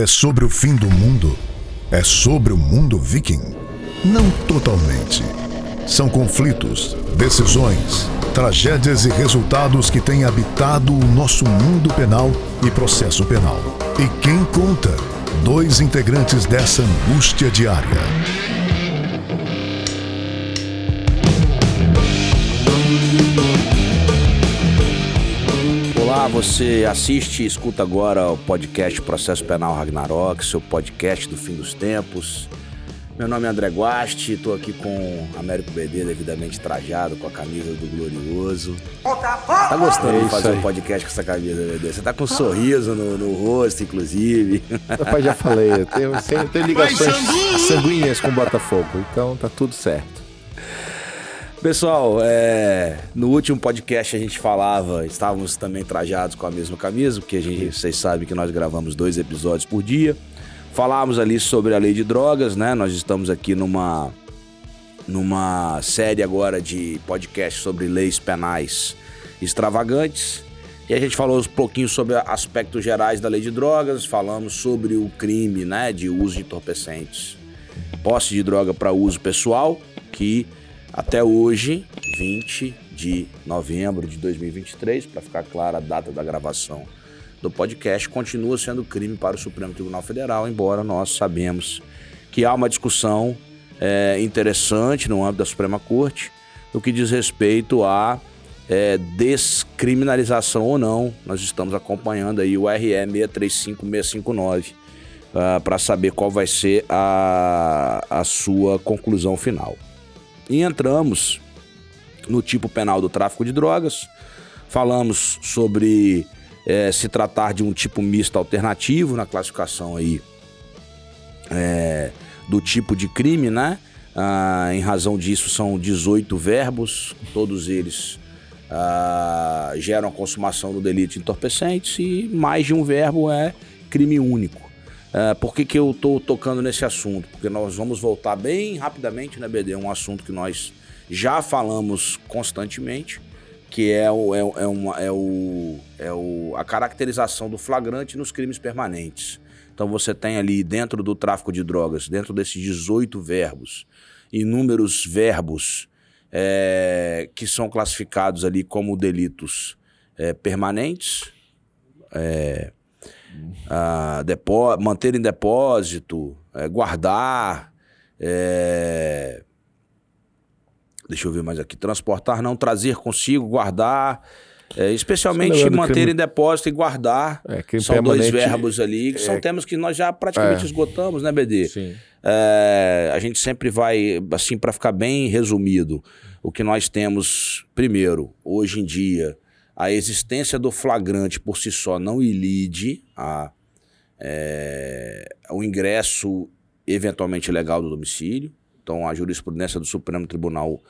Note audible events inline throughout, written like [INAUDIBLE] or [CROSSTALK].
é sobre o fim do mundo? É sobre o mundo viking? Não totalmente. São conflitos, decisões, tragédias e resultados que têm habitado o nosso mundo penal e processo penal. E quem conta? Dois integrantes dessa angústia diária. Olá, você assiste e escuta agora o podcast Processo Penal Ragnarok, seu podcast do fim dos tempos. Meu nome é André Guasti, estou aqui com Américo BD devidamente trajado com a camisa do Glorioso. Tá gostando É de fazer aí. um podcast com essa camisa, BD? Você tá com um sorriso no, no rosto, inclusive. Rapaz, já falei, eu tenho, tenho- tenho ligações sanguíneas com o Botafogo, então tá tudo certo. Pessoal, é, no último podcast a gente falava, estávamos também trajados com a mesma camisa, porque a gente, vocês sabem que nós gravamos dois episódios por dia. Falávamos ali sobre a lei de drogas, né? Nós estamos aqui numa, numa série agora de podcast sobre leis penais extravagantes. E a gente falou um pouquinho sobre aspectos gerais da lei de drogas, falamos sobre o crime, né, de uso de entorpecentes posse de droga para uso pessoal, que até hoje, 20 de novembro de 2023, para ficar clara a data da gravação do podcast, continua sendo crime para o Supremo Tribunal Federal, embora nós sabemos que há uma discussão é, interessante no âmbito da Suprema Corte no que diz respeito à é, descriminalização ou não. Nós estamos acompanhando aí o RE 635659 para saber qual vai ser a, a sua conclusão final. E entramos no tipo penal do tráfico de drogas, falamos sobre eh, se tratar de um tipo misto alternativo na classificação aí eh, do tipo de crime, né? Ah, em razão disso, são 18 verbos, todos eles ah, geram a consumação do delito de entorpecentes e mais de um verbo é crime único. Ah, por que, que eu estou tocando nesse assunto? Porque nós vamos voltar bem rapidamente, né, BD? Um assunto que nós já falamos constantemente, que é, o, é, é, uma, é, o, é o, a caracterização do flagrante nos crimes permanentes. Então você tem ali dentro do tráfico de drogas, dentro desses 18 verbos, inúmeros verbos é, que são classificados ali como delitos é, permanentes, é, ah, depó- manter em depósito, é, guardar, é, deixa eu ver mais aqui, transportar, não trazer consigo, guardar, é, especialmente manter crime- em depósito e guardar. É, são dois permanente- verbos ali, que são é- temas que nós já praticamente É. esgotamos, né, BD? Sim. A gente sempre vai, assim, para ficar bem resumido, o que nós temos, primeiro, hoje em dia, a existência do flagrante por si só não ilide a, é, o ingresso eventualmente legal do domicílio. Então, a jurisprudência do Supremo Tribunal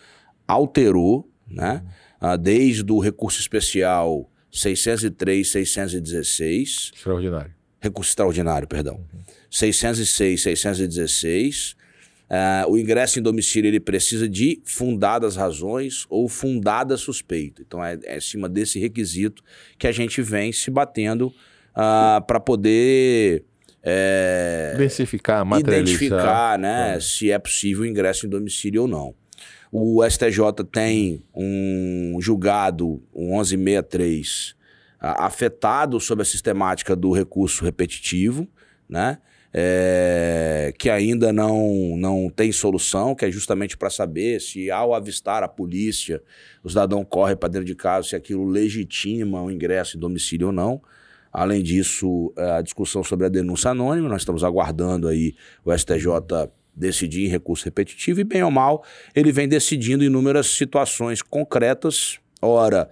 alterou, né? Ah, desde o recurso especial 603, 616, Extraordinário. recurso extraordinário, perdão. 606, 616. Ah, o ingresso em domicílio ele precisa de fundadas razões ou fundada suspeita. Então é, é acima desse requisito que a gente vem se batendo para poder é, Densificar, identificar né, Claro. se é possível o ingresso em domicílio ou não. O STJ tem um julgado, um 1163, a- afetado sobre a sistemática do recurso repetitivo, né? É, que ainda não, não tem solução, que é justamente para saber se, ao avistar a polícia, o cidadão corre para dentro de casa, se aquilo legitima o ingresso em domicílio ou não. Além disso, eh, a discussão sobre a denúncia anônima, nós estamos aguardando aí o STJ decidir em recurso repetitivo e, bem ou mal, ele vem decidindo inúmeras situações concretas, ora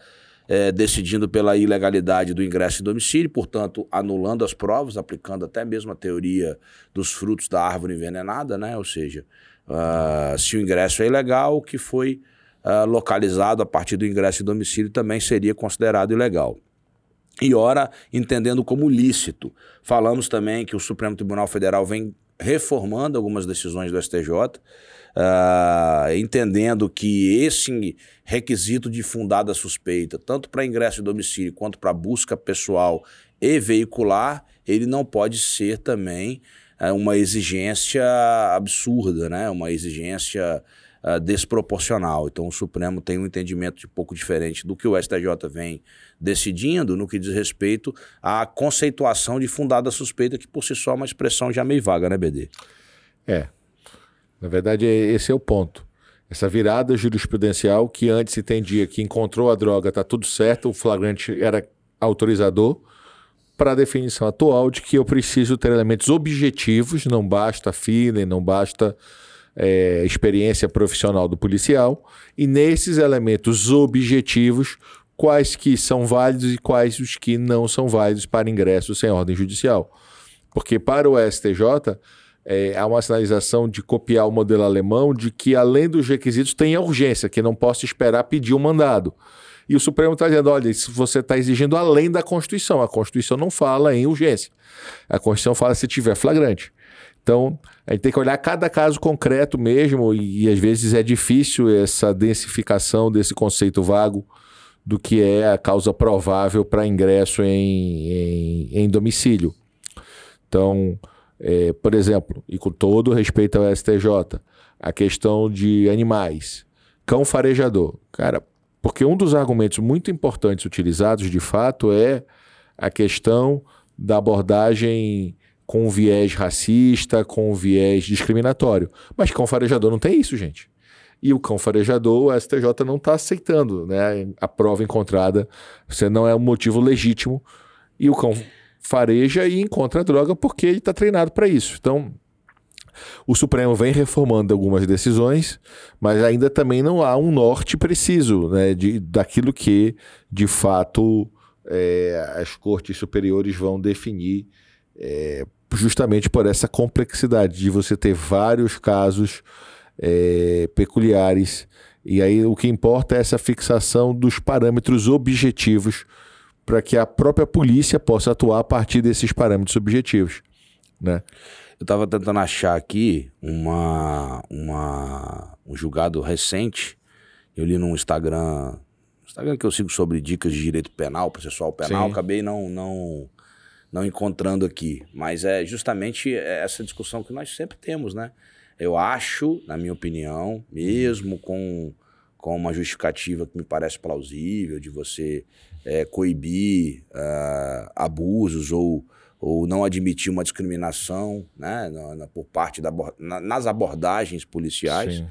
eh, decidindo pela ilegalidade do ingresso em domicílio, portanto, anulando as provas, aplicando até mesmo a teoria dos frutos da árvore envenenada, né? Ou seja, ah, se o ingresso é ilegal, o que foi ah, localizado a partir do ingresso em domicílio também seria considerado ilegal e ora entendendo como lícito. Falamos também que o Supremo Tribunal Federal vem reformando algumas decisões do STJ, ah, entendendo que esse requisito de fundada suspeita, tanto para ingresso em domicílio quanto para busca pessoal e veicular, ele não pode ser também é, uma exigência absurda, né? Uma exigência uh, desproporcional. Então o Supremo tem um entendimento de pouco diferente do que o STJ vem decidindo no que diz respeito à conceituação de fundada suspeita, que por si só é uma expressão já meio vaga, né, BD? É. Na verdade, esse é o ponto. Essa virada jurisprudencial que antes se entendia que encontrou a droga, tá tudo certo, o flagrante era autorizador, para a definição atual de que eu preciso ter elementos objetivos, não basta feeling, não basta é, experiência profissional do policial, e nesses elementos objetivos, quais que são válidos e quais os que não são válidos para ingresso sem ordem judicial. Porque para o STJ, é, há uma sinalização de copiar o modelo alemão de que, além dos requisitos, tem a urgência, que não posso esperar pedir o um mandado. E o Supremo está dizendo: olha, isso você está exigindo além da Constituição. A Constituição não fala em urgência. A Constituição fala se tiver flagrante. Então, a gente tem que olhar cada caso concreto mesmo, e, e às vezes é difícil essa densificação desse conceito vago do que é a causa provável para ingresso em, em, em domicílio. Então, é, por exemplo, e com todo respeito ao STJ, a questão de animais. Cão farejador. Cara, porque um dos argumentos muito importantes utilizados, de fato, é a questão da abordagem com viés racista, com viés discriminatório. Mas cão farejador não tem isso, gente. E o cão farejador, o STJ não está aceitando né? a prova encontrada. Você não é um motivo legítimo. E o cão fareja e encontra a droga porque ele está treinado para isso. Então, o Supremo vem reformando algumas decisões, mas ainda também não há um norte preciso né, de, daquilo que, de fato, é, as cortes superiores vão definir, é, justamente por essa complexidade de você ter vários casos é, peculiares. E aí o que importa é essa fixação dos parâmetros objetivos para que a própria polícia possa atuar a partir desses parâmetros objetivos. Né? Eu estava tentando achar aqui uma, uma, um julgado recente. Eu li no Instagram, Instagram que eu sigo sobre dicas de direito penal, processual penal, Sim. acabei não, não, não encontrando aqui. Mas é justamente essa discussão que nós sempre temos, né? Eu acho, na minha opinião, mesmo com, com uma justificativa que me parece plausível, de você é, coibir uh, abusos ou ou não admitir uma discriminação né, na, na, por parte da, na, nas abordagens policiais.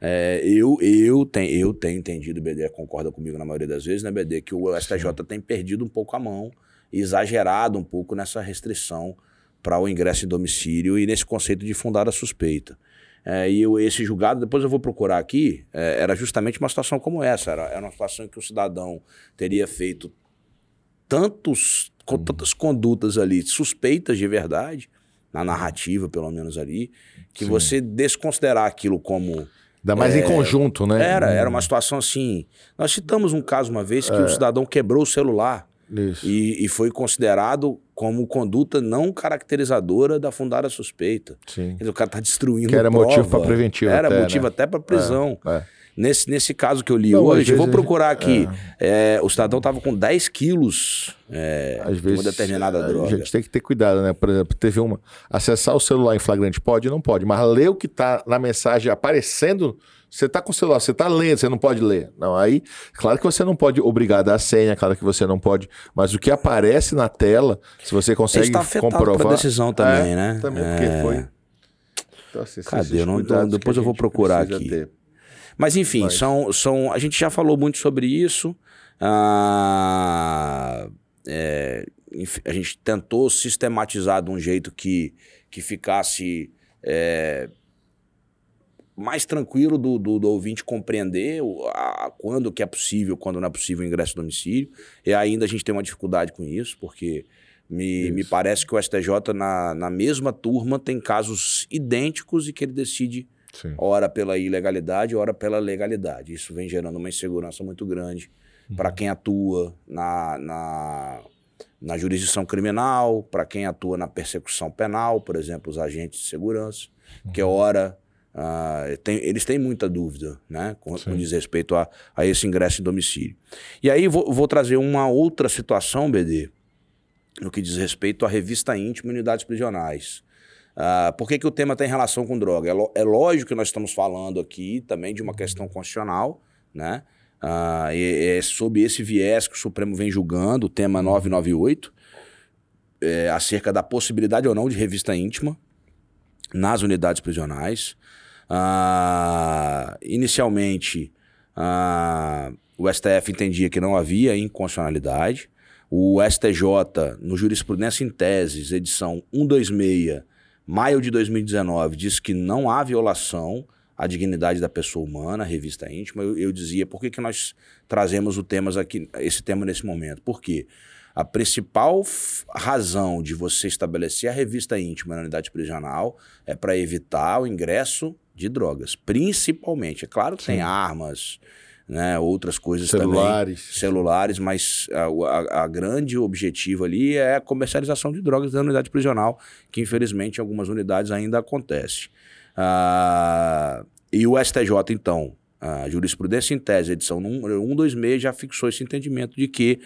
É, eu, eu, tenho, eu tenho entendido, o BD concorda comigo na maioria das vezes, né, BD, que o STJ Sim. tem perdido um pouco a mão, exagerado um pouco nessa restrição para o ingresso em domicílio e nesse conceito de fundada suspeita. É, e eu, esse julgado, depois eu vou procurar aqui, é, era justamente uma situação como essa. Era, era uma situação em que o cidadão teria feito tantos com tantas condutas ali suspeitas de verdade, na narrativa, pelo menos ali, que Sim. você desconsiderar aquilo como. Ainda mais é, em conjunto, né? Era, era uma situação assim. Nós citamos um caso uma vez que é. o cidadão quebrou o celular. E, e, foi considerado como conduta não caracterizadora da fundada suspeita. Sim. Dizer, o cara está destruindo. Que era prova. motivo para preventivo. Era até, motivo né? até para prisão. É, é. Nesse, nesse caso que eu li não, hoje, vou procurar aqui. É. É, o cidadão estava com 10 quilos é, às de uma determinada droga. A gente tem que ter cuidado, né? Por exemplo, teve uma. Acessar o celular em flagrante pode? Não pode. Mas ler o que está na mensagem aparecendo. Você está com o celular, você está lendo, você não pode ler. Não, aí, claro que você não pode obrigar a dar a senha, claro que você não pode. Mas o que aparece na tela, se você consegue Está comprovar. a decisão também, é, né? Também, porque é. foi. Então, assim, Cadê? Não, depois eu vou procurar aqui. Ter. Mas enfim, Mas... São, são, a gente já falou muito sobre isso. Ah, é, a gente tentou sistematizar de um jeito que, que ficasse é, mais tranquilo do, do, do, ouvinte compreender a, quando que é possível, quando não é possível o ingresso no domicílio. E ainda a gente tem uma dificuldade com isso, porque me, me parece que o STJ, na, na mesma turma, tem casos idênticos e que ele decide Sim. ora pela ilegalidade, ora pela legalidade. Isso vem gerando uma insegurança muito grande uhum. para quem atua na, na, na jurisdição criminal, para quem atua na persecução penal, por exemplo, os agentes de segurança, uhum. que ora. Uh, tem, eles têm muita dúvida né, com, com diz respeito a, a, esse ingresso em domicílio. E aí vou, vou trazer uma outra situação, BD, no que diz respeito à revista íntima e unidades prisionais. Uh, por que, que o tema tem relação com droga? É, é, lógico que nós estamos falando aqui também de uma questão constitucional, né? Uh, é sob esse viés que o Supremo vem julgando, o tema 998, é, acerca da possibilidade ou não de revista íntima nas unidades prisionais. Uh, inicialmente, uh, o STF entendia que não havia inconstitucionalidade. O STJ, no Jurisprudência em Teses, edição 126, maio de 2019, diz que não há violação à dignidade da pessoa humana, revista íntima. Eu, eu dizia, por que, que nós trazemos o temas aqui, esse tema nesse momento? Por quê? A principal razão de você estabelecer a revista íntima na unidade prisional é para evitar o ingresso de drogas, principalmente. É claro que Sim. tem armas, né, outras coisas celulares. também, celulares, mas a, a, a, grande objetivo ali é a comercialização de drogas na unidade prisional, que infelizmente em algumas unidades ainda acontece. Ah, e o STJ, então, a jurisprudência em tese, edição número 126, já fixou esse entendimento de que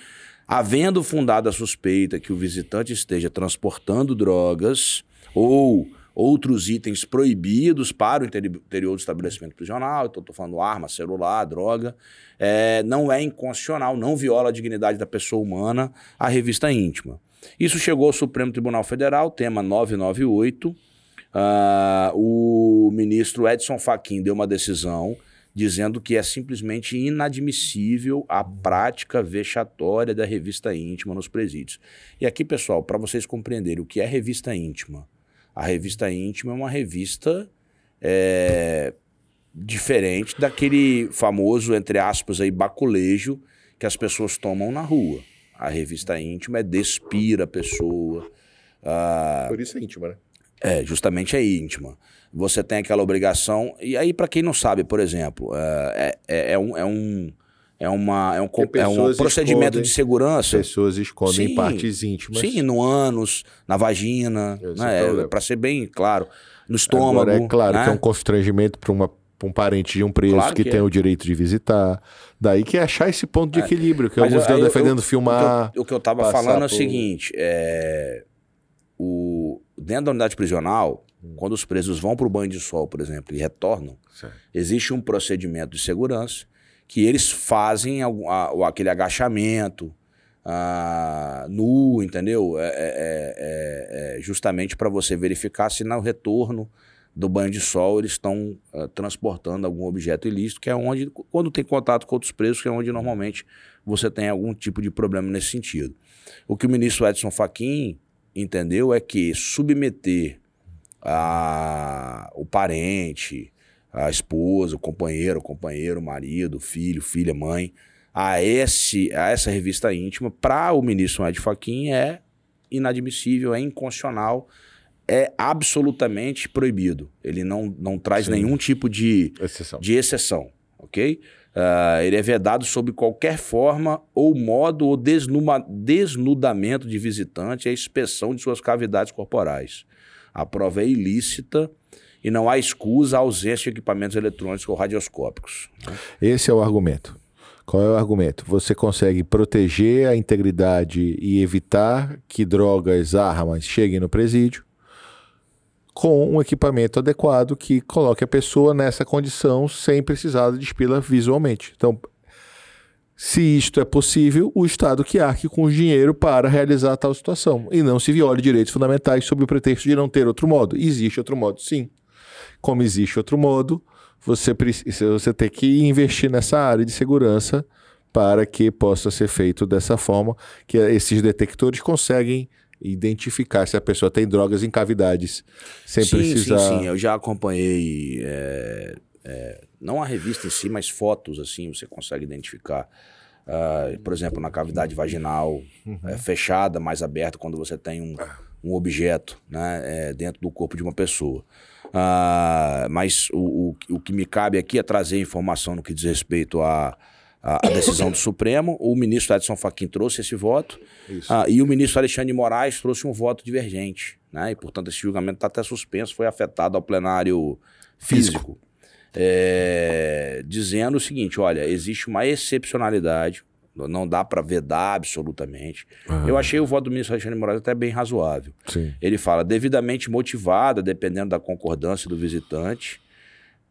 havendo fundada a suspeita que o visitante esteja transportando drogas ou outros itens proibidos para o interior do estabelecimento prisional, então estou falando arma, celular, droga, é, não é inconstitucional, não viola a dignidade da pessoa humana a revista íntima. Isso chegou ao Supremo Tribunal Federal, tema 998. Uh, ah, o ministro Edson Fachin deu uma decisão dizendo que é simplesmente inadmissível a prática vexatória da revista íntima nos presídios. E aqui, pessoal, para vocês compreenderem o que é revista íntima, a revista íntima é uma revista é, diferente daquele famoso, entre aspas, aí, baculejo que as pessoas tomam na rua. A revista íntima é despir a pessoa. Ah, Por isso é íntima, né? É, justamente é íntima você tem aquela obrigação. E aí, para quem não sabe, por exemplo, é, é, é um. É um é, uma, é um, é um procedimento escondem, de segurança. Pessoas escondem sim, partes íntimas. Sim, no ânus, na vagina, né? é, para ser bem claro, no estômago. Agora, é claro né? que é um constrangimento para uma um parente de um preso claro que, que, tem é. o direito de visitar. Daí que é achar esse ponto de é. equilíbrio, que alguns estão defendendo eu, filmar. O que eu, estava falando é o seguinte: é, o, dentro da unidade prisional, Hum. Quando os presos vão para o banho de sol, por exemplo, e retornam, certo. existe um procedimento de segurança que eles fazem aquele agachamento nu, entendeu? É, é, é, é, é justamente para você verificar se no retorno do banho de sol eles estão uh, transportando algum objeto ilícito, que é onde, quando tem contato com outros presos, que é onde normalmente você tem algum tipo de problema nesse sentido. O que o ministro Edson Fachin entendeu é que submeter a, o parente, a esposa, o companheiro, o companheiro, o marido, o filho, filha, mãe, a, esse, a essa revista íntima, para o ministro Ed Fachin é inadmissível, é inconstitucional, é absolutamente proibido. Ele não, não traz Sim. nenhum tipo de exceção, de exceção ok? Uh, ele é vedado sob qualquer forma ou modo ou desnuma, desnudamento de visitante e a inspeção de suas cavidades corporais. A prova é ilícita e não há escusa a ausência de equipamentos eletrônicos ou radioscópicos. Né? Esse é o argumento. Qual é o argumento? Você consegue proteger a integridade e evitar que drogas, armas cheguem no presídio com um equipamento adequado que coloque a pessoa nessa condição sem precisar de despila visualmente. Então, se isto é possível, o Estado que arque com o dinheiro para realizar tal situação e não se viole direitos fundamentais sob o pretexto de não ter outro modo. Existe outro modo, sim. Como existe outro modo, você, precisa, você tem que investir nessa área de segurança para que possa ser feito dessa forma que esses detectores conseguem identificar se a pessoa tem drogas em cavidades sem sim, precisar. Sim, sim, eu já acompanhei. É, é, não a revista em si, mas fotos assim, você consegue identificar Uh, por exemplo, na cavidade vaginal uhum. é, fechada, mais aberta, quando você tem um, um objeto né, é, dentro do corpo de uma pessoa. Uh, mas o, o, o, que me cabe aqui é trazer informação no que diz respeito à, à, decisão do Supremo. O ministro Edson Fachin trouxe esse voto uh, e o ministro Alexandre de Moraes trouxe um voto divergente. Né, e, portanto, esse julgamento está até suspenso, foi afetado ao plenário físico. físico é, dizendo o seguinte: olha, existe uma excepcionalidade, Não dá para vedar absolutamente. Eu achei o voto do ministro Alexandre de Moraes até bem razoável. Sim. Ele fala devidamente motivada, dependendo da concordância do visitante,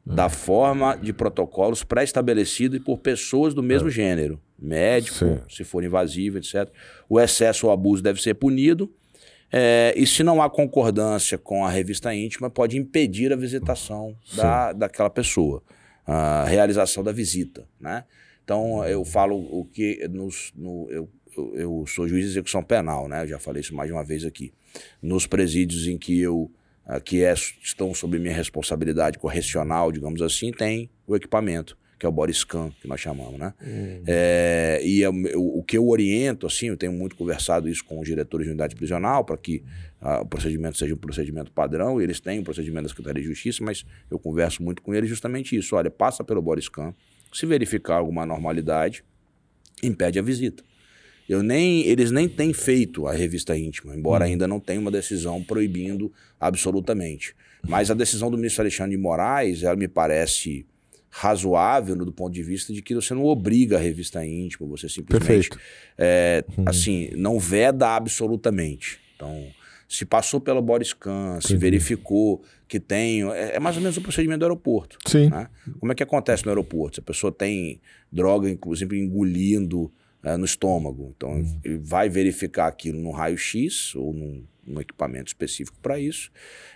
da forma de protocolos pré-estabelecidos por pessoas do mesmo gênero, médico, Sim. se for invasivo, etc. O excesso ou abuso deve ser punido. é, e se não há concordância com a revista íntima, pode impedir a visitação da, daquela pessoa, a realização da visita, né? Então, eu falo o que nos, no, eu, eu, eu sou juiz de execução penal, né? Eu já falei isso mais de uma vez aqui. Nos presídios em que eu ah, que é- estão sob minha responsabilidade correcional, digamos assim, tem o equipamento, que é o body scan, que nós chamamos, né? É, e eu- eu- o que eu oriento, assim, eu tenho muito conversado isso com os diretores de unidade prisional, para que ah, o procedimento seja um procedimento padrão, e eles têm o procedimento da Secretaria de Justiça, mas eu converso muito com eles justamente isso. Olha, passa pelo body scan, se verificar alguma anormalidade, impede a visita. Eu nem, eles nem têm feito a revista íntima, embora ainda não tenha uma decisão proibindo absolutamente. Mas a decisão do ministro Alexandre de Moraes, ela me parece razoável do ponto de vista de que você não obriga a revista íntima, você simplesmente é, assim, não veda absolutamente. Então, se passou pelo body scan, se verificou que tem. É, é mais ou menos o procedimento do aeroporto. Sim. né? Como é que acontece no aeroporto? Se a pessoa tem droga, inclusive engolindo é, no estômago, então ele vai verificar aquilo no raio-x ou num, num equipamento específico para isso,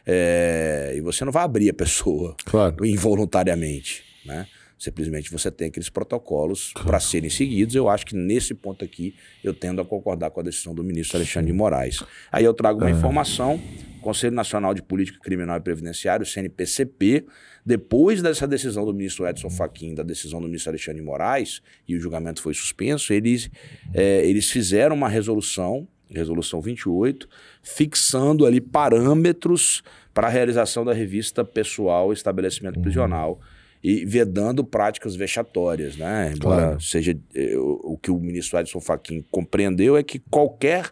é, e você não vai abrir a pessoa Claro. [LAUGHS] involuntariamente, né? Simplesmente você tem aqueles protocolos para serem seguidos. Eu acho que nesse ponto aqui eu tendo a concordar com a decisão do ministro Alexandre de Moraes. Aí eu trago uma informação: Conselho Nacional de Política Criminal e Previdenciário, CNPCP, depois dessa decisão do ministro Edson Fachin, da decisão do ministro Alexandre de Moraes, e o julgamento foi suspenso, eles, eh, eles fizeram uma resolução, resolução 28, fixando ali parâmetros para a realização da revista pessoal estabelecimento prisional e vedando práticas vexatórias, né? Embora Claro. seja eh, o, que o ministro Edson Fachin compreendeu é que qualquer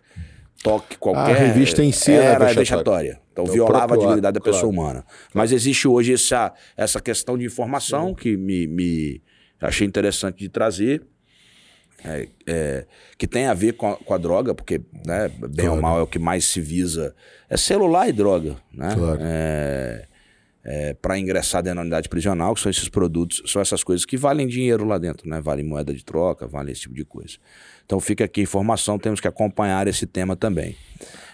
toque, qualquer revista em si era era vexatória. Então É o violava a dignidade da ato, pessoa claro. humana. Mas existe hoje essa, essa questão de informação que me, me achei interessante de trazer. é, é, que tem a ver com a, com a droga, porque, né, bem ou Claro. mal, é o que mais se visa. É celular e droga, né? Claro. É, para ingressar dentro da unidade prisional, que são esses produtos, são essas coisas que valem dinheiro lá dentro, né? Valem moeda de troca, valem esse tipo de coisa. Então fica aqui a informação, temos que acompanhar esse tema também.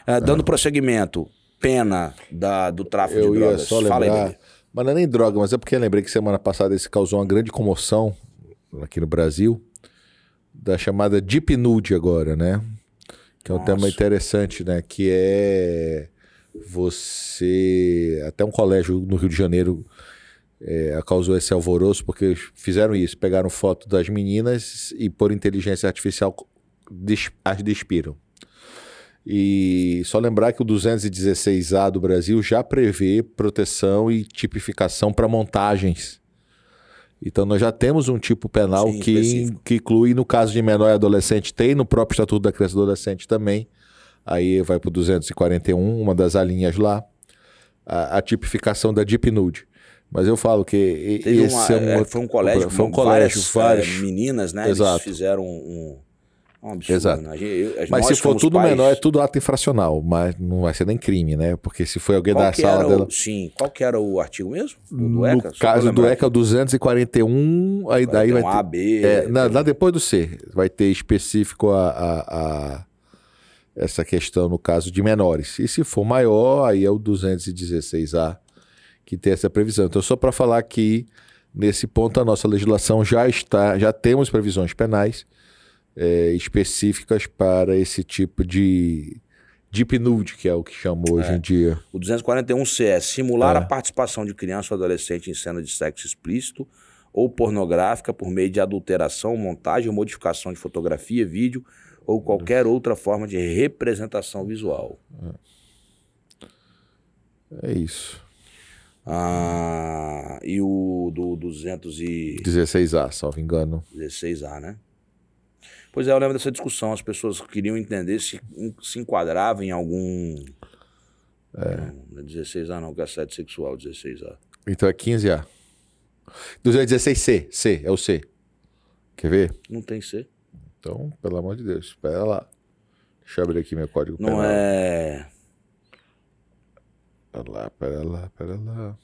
É, dando prosseguimento, pena da, do tráfico Eu de ia drogas. só Fala aí, lembrar. Mas não é nem droga, mas é porque eu lembrei que semana passada isso causou uma grande comoção aqui no Brasil, da chamada Deep Nude agora, né? Que é um Nossa. tema interessante, né? Que é você. Até um colégio no Rio de Janeiro é, causou esse alvoroço, porque fizeram isso, pegaram foto das meninas e por inteligência artificial des- as despiram. E só lembrar que o 216A do Brasil já prevê proteção e tipificação para montagens. Então nós já temos um tipo penal Sim, que, específico. que inclui, no caso de menor e adolescente, tem no próprio Estatuto da Criança e do Adolescente também. Aí vai para o 241, uma das alíneas lá, a, a tipificação da Deep Nude. Mas eu falo que Teve esse uma- é um é, outro- foi um colégio, foi um colégio, várias, é, meninas, né? Exato. Eles fizeram um, um absurdo. Exato. né? Eu- Mas se for tudo pais- menor, é tudo ato infracional, mas não vai ser nem crime, né? Porque se foi alguém Qual da sala era dela. o, sim, qual que era o artigo mesmo? O do No ECA? Pra caso do ECA 241, aí daí vai ter. A, B, É, na- lá depois do C, vai ter específico a, a- a- essa questão no caso de menores. E se for maior, aí é o 216A que tem essa previsão. Então, só para falar que nesse ponto a nossa legislação já está, já temos previsões penais é, específicas para esse tipo de deep nude, que é o que chamam hoje em dia. O 241C é simular É. a participação de criança ou adolescente em cena de sexo explícito ou pornográfica por meio de adulteração, montagem ou modificação de fotografia, vídeo ou qualquer outra forma de representação visual. É isso. Ah, e o do 216A, 16A, salvo engano. né? Pois é, eu lembro dessa discussão. As pessoas queriam entender se se enquadrava em algum. Não, não é 16A, não, que é assédio sexual, 16A. Então é 15A. 216C, C, é o C. Quer ver? Não tem C. Então, pelo amor de Deus, espera lá. Deixa eu abrir aqui meu código Não penal. é. Pera lá, pera lá, pera lá.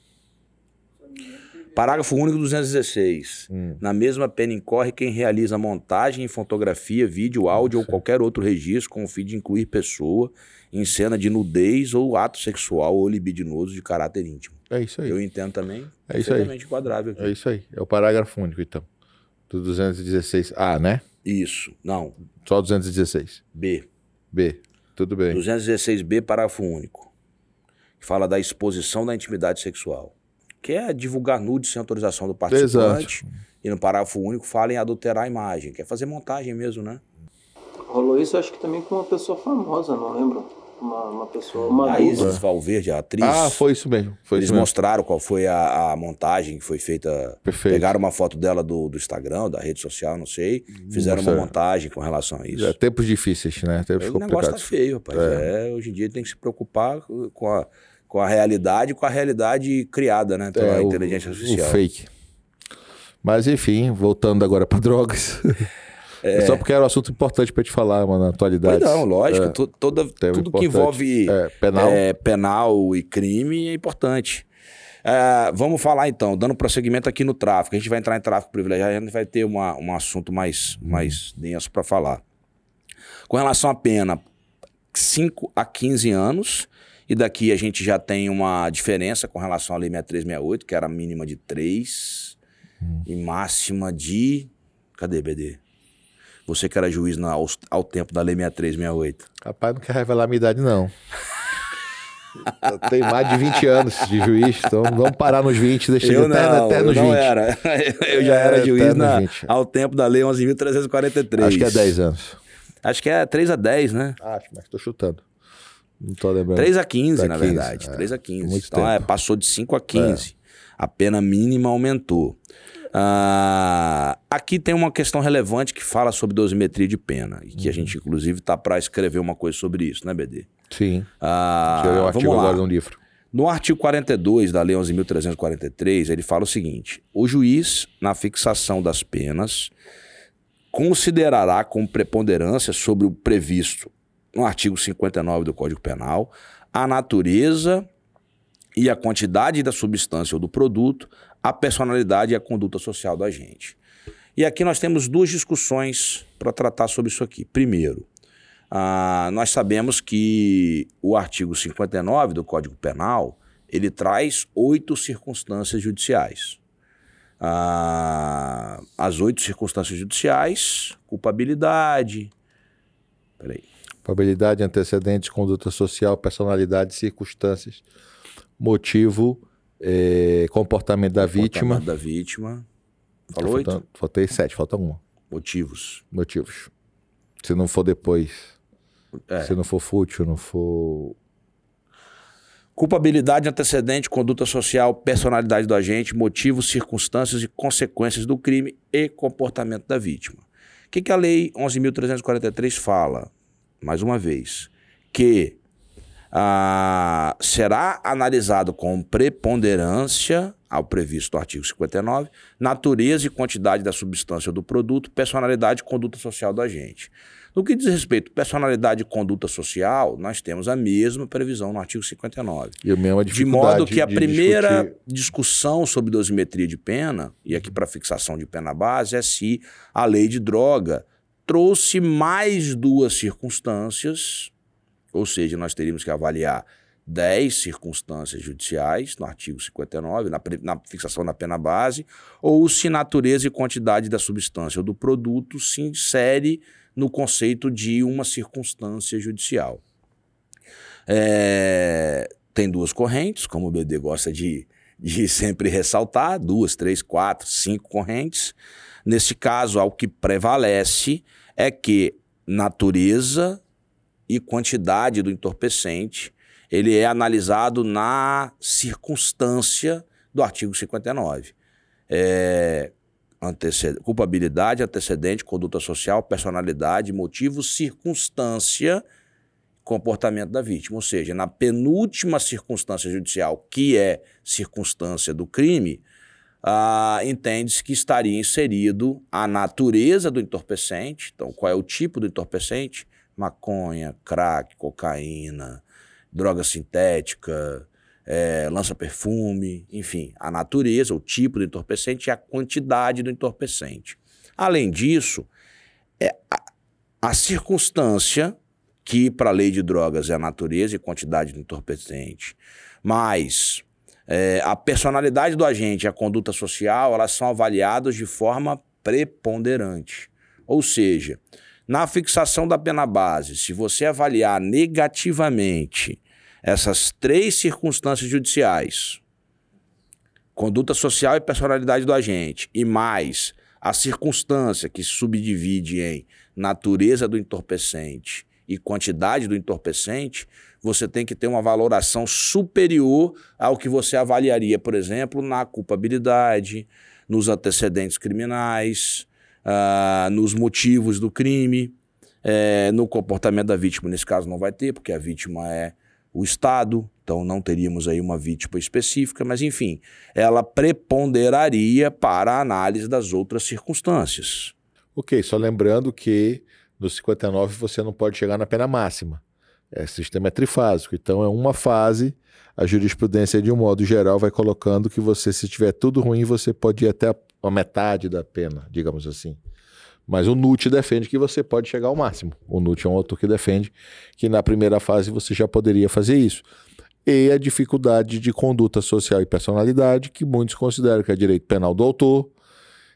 Parágrafo único 216. Hum. Na mesma pena incorre quem realiza montagem, fotografia, vídeo, áudio ou qualquer outro registro com o fim de incluir pessoa em cena de nudez ou ato sexual ou libidinoso de caráter íntimo. É isso aí. Eu entendo também. É isso aí. enquadrável aqui. É isso aí. É o parágrafo único, então. Do 216A, né? Isso. Não. Só 216. B. B. Tudo bem. 216B, parágrafo único. Que fala da exposição da intimidade sexual. Que é divulgar nude sem autorização do participante. E no parágrafo único fala em adulterar a imagem, que é fazer montagem mesmo, né? Rolou isso, acho que também com uma pessoa famosa, não lembro. Uma, uma pessoa, uma A. Isis Valverde, a atriz. Ah, foi isso mesmo. Foi Eles isso mesmo. mostraram qual foi a, a montagem que foi feita. Perfeito. Pegaram uma foto dela do, do Instagram, da rede social, não sei. Fizeram uma Mostraram. montagem com relação a isso. É, tempos difíceis, né? Tempos o negócio tá complicados. feio, rapaz. É, hoje em dia tem que se preocupar com a, com a realidade, com a realidade criada, né? Pela É, o- inteligência artificial. O fake. Mas enfim, voltando agora para drogas. [LAUGHS] É. Só porque era um assunto importante para te falar, mano, na atualidade. Pois não, lógico. to- toda, tudo importante. que envolve É, penal. é, penal e crime é importante. É, vamos falar então, dando prosseguimento aqui no tráfico. A gente vai entrar em tráfico privilegiado, a gente vai ter uma, um assunto mais, mais denso para falar. Com relação à pena, 5 a 15 anos. E daqui a gente já tem uma diferença com relação à Lei 6368, que era mínima de 3 e máxima de. Cadê, BD? Você que era juiz na, ao, ao tempo da Lei 6368. Rapaz, não quer revelar a minha idade, não. [LAUGHS] Eu tenho mais de 20 anos de juiz, então vamos parar nos 20, deixa ele até, até eu nos não 20. era. [LAUGHS] Eu já É, era juiz na, 20. ao tempo da Lei 11.343. Acho que é 10 anos. Acho que é 3 a 10, né? Acho, mas tô chutando. Não tô lembrando. 3 a 15, Tá na 15, verdade. é. 3 a 15. Muito então, é, passou de 5 a 15. A pena mínima aumentou. Ah, aqui tem uma questão relevante que fala sobre dosimetria de pena. E Uhum. que a gente, inclusive, tá para escrever uma coisa sobre isso, né, BD? Sim. Ah, eu ler um artigo agora no livro. No artigo 42 da Lei 11.343, ele fala o seguinte: o juiz, na fixação das penas, considerará com preponderância sobre o previsto no artigo 59 do Código Penal a natureza e a quantidade da substância ou do produto, a personalidade e a conduta social do agente. E aqui nós temos duas discussões para tratar sobre isso aqui. Primeiro, ah, nós sabemos que o artigo 59 do Código Penal ele traz oito circunstâncias judiciais. Ah, as oito circunstâncias judiciais, culpabilidade. Peraí. Probabilidade, antecedentes, conduta social, personalidade, circunstâncias, motivo, eh, comportamento da vítima. Comportamento da vítima. Tá Falou oito? faltando- Faltei sete, falta uma. Motivos. Motivos. Se não for depois, É. se não for fútil, não for. Culpabilidade, antecedente, conduta social, personalidade do agente, motivos, circunstâncias e consequências do crime e comportamento da vítima. O que, que a Lei 11.343 fala? Mais uma vez, que ah, será analisado com preponderância, ao previsto no artigo 59, natureza e quantidade da substância do produto, personalidade e conduta social do agente. No que diz respeito à personalidade e conduta social, nós temos a mesma previsão no artigo 59. E a mesma De dificuldade modo que a de primeira discutir- discussão sobre dosimetria de pena, e aqui para fixação de pena base, é se a lei de droga trouxe mais duas circunstâncias, ou seja, nós teríamos que avaliar 10 circunstâncias judiciais no artigo 59, na, na fixação da pena base, ou se natureza e quantidade da substância ou do produto se insere no conceito de uma circunstância judicial. É, tem duas correntes, como o BD gosta de, de [LAUGHS] sempre ressaltar, duas, três, quatro, cinco correntes. Nesse caso, ao que prevalece é que natureza e quantidade do entorpecente ele é analisado na circunstância do artigo 59. É, anteced... Culpabilidade, antecedente, conduta social, personalidade, motivo, circunstância, comportamento da vítima. Ou seja, na penúltima circunstância judicial, que é circunstância do crime, ah, entende-se que estaria inserido a natureza do entorpecente. Então, qual é o tipo do entorpecente? Maconha, crack, cocaína, droga sintética, é, lança-perfume, enfim, a natureza, o tipo do entorpecente e a quantidade do entorpecente. Além disso, é a, a circunstância que para a lei de drogas é a natureza e quantidade do entorpecente, mas é, a personalidade do agente e a conduta social, elas são avaliadas de forma preponderante. Ou seja, na fixação da pena base, se você avaliar negativamente essas três circunstâncias judiciais, conduta social e personalidade do agente, e mais a circunstância que se subdivide em natureza do entorpecente e quantidade do entorpecente, você tem que ter uma valoração superior ao que você avaliaria, por exemplo, na culpabilidade, nos antecedentes criminais, uh, nos motivos do crime, é, no comportamento da vítima. Nesse caso não vai ter, porque a vítima é o Estado, então não teríamos aí uma vítima específica, mas enfim, ela preponderaria para a análise das outras circunstâncias. Ok, só lembrando que no 59 você não pode chegar na pena máxima. É sistema é trifásico, então é uma fase. A jurisprudência, de um modo geral, vai colocando que você, se tiver tudo ruim, você pode ir até a metade da pena, digamos assim. Mas o NUT defende que você pode chegar ao máximo. O NUT é um autor que defende que na primeira fase você já poderia fazer isso. E a dificuldade de conduta social e personalidade, que muitos consideram que é direito penal do autor,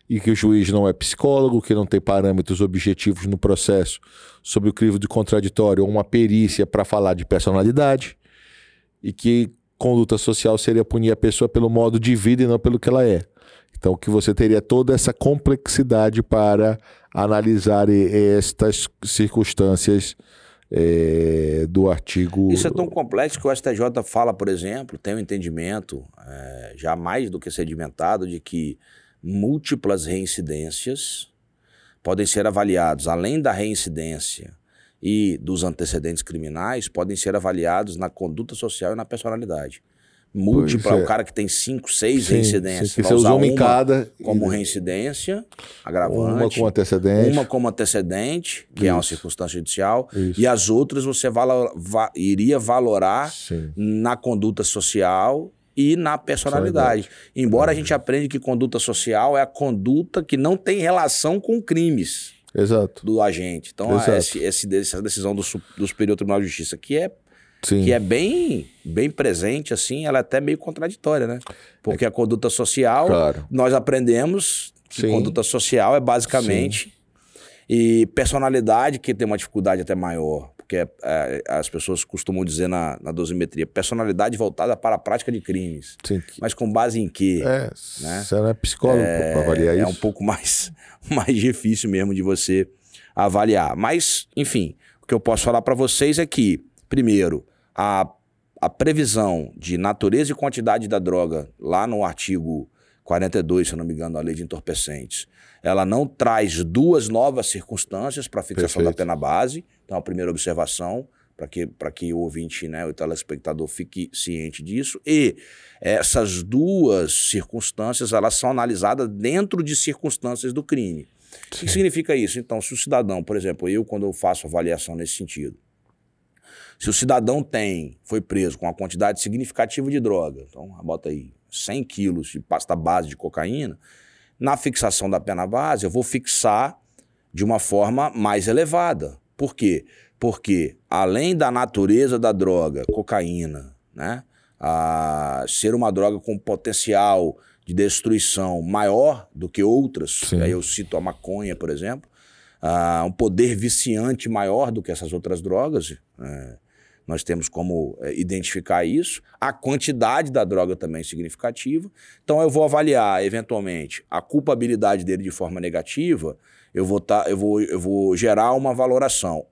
e que o juiz não é psicólogo, que não tem parâmetros objetivos no processo sobre o crivo de contraditório ou uma perícia para falar de personalidade, e que conduta social seria punir a pessoa pelo modo de vida e não pelo que ela é. Então, que você teria toda essa complexidade para analisar estas circunstâncias é, do artigo. Isso é tão complexo que o STJ fala, por exemplo, tem um entendimento é, já mais do que sedimentado de que múltiplas reincidências podem ser avaliados, além da reincidência e dos antecedentes criminais, podem ser avaliados na conduta social e na personalidade. Múltipla, é. o cara que tem cinco, seis sim, reincidências. Sim, você usa uma em cada. Como reincidência, agravante. Uma como antecedente. Uma como antecedente, que Isso. é uma circunstância judicial. Isso. E as outras você valor, va, iria valorar sim. na conduta social e na personalidade. Embora a gente aprenda que conduta social é a conduta que não tem relação com crimes Exato. do agente. Então, esse, esse, essa decisão do, do Superior Tribunal de Justiça que é Sim. que é bem, bem presente, assim, ela é até meio contraditória, né? Porque a conduta social, claro. nós aprendemos que Sim. conduta social é basicamente Sim. e personalidade que tem uma dificuldade até maior, porque é, é, as pessoas costumam dizer na, na dosimetria, personalidade voltada para a prática de crimes. Sim. Mas com base em quê? É, né? Você não é psicólogo é, para avaliar isso? É um pouco mais, [LAUGHS] mais difícil mesmo de você avaliar. Mas, enfim, o que eu posso falar para vocês é que, primeiro, a, a previsão de natureza e quantidade da droga lá no artigo 42, se não me engano, da lei de entorpecentes, ela não traz duas novas circunstâncias para a fixação Perfeito. da pena base. Então, a primeira observação, para que, que o ouvinte, né, o telespectador fique ciente disso. E essas duas circunstâncias, elas são analisadas dentro de circunstâncias do crime. Sim. O que significa isso? Então, se o cidadão, por exemplo, eu, quando eu faço avaliação nesse sentido, se o cidadão tem, foi preso com uma quantidade significativa de droga, então bota aí 100 quilos de pasta base de cocaína, na fixação da pena base, eu vou fixar de uma forma mais elevada. Por quê? Porque, além da natureza da droga, cocaína, né, a ser uma droga com potencial de destruição maior do que outras, aí eu cito a maconha, por exemplo, uh, um poder viciante maior do que essas outras drogas. Uh, nós temos como é, identificar isso. A quantidade da droga também é significativa. Então, eu vou avaliar, eventualmente, a culpabilidade dele de forma negativa. Eu vou, tá, eu vou, eu vou gerar uma valoração.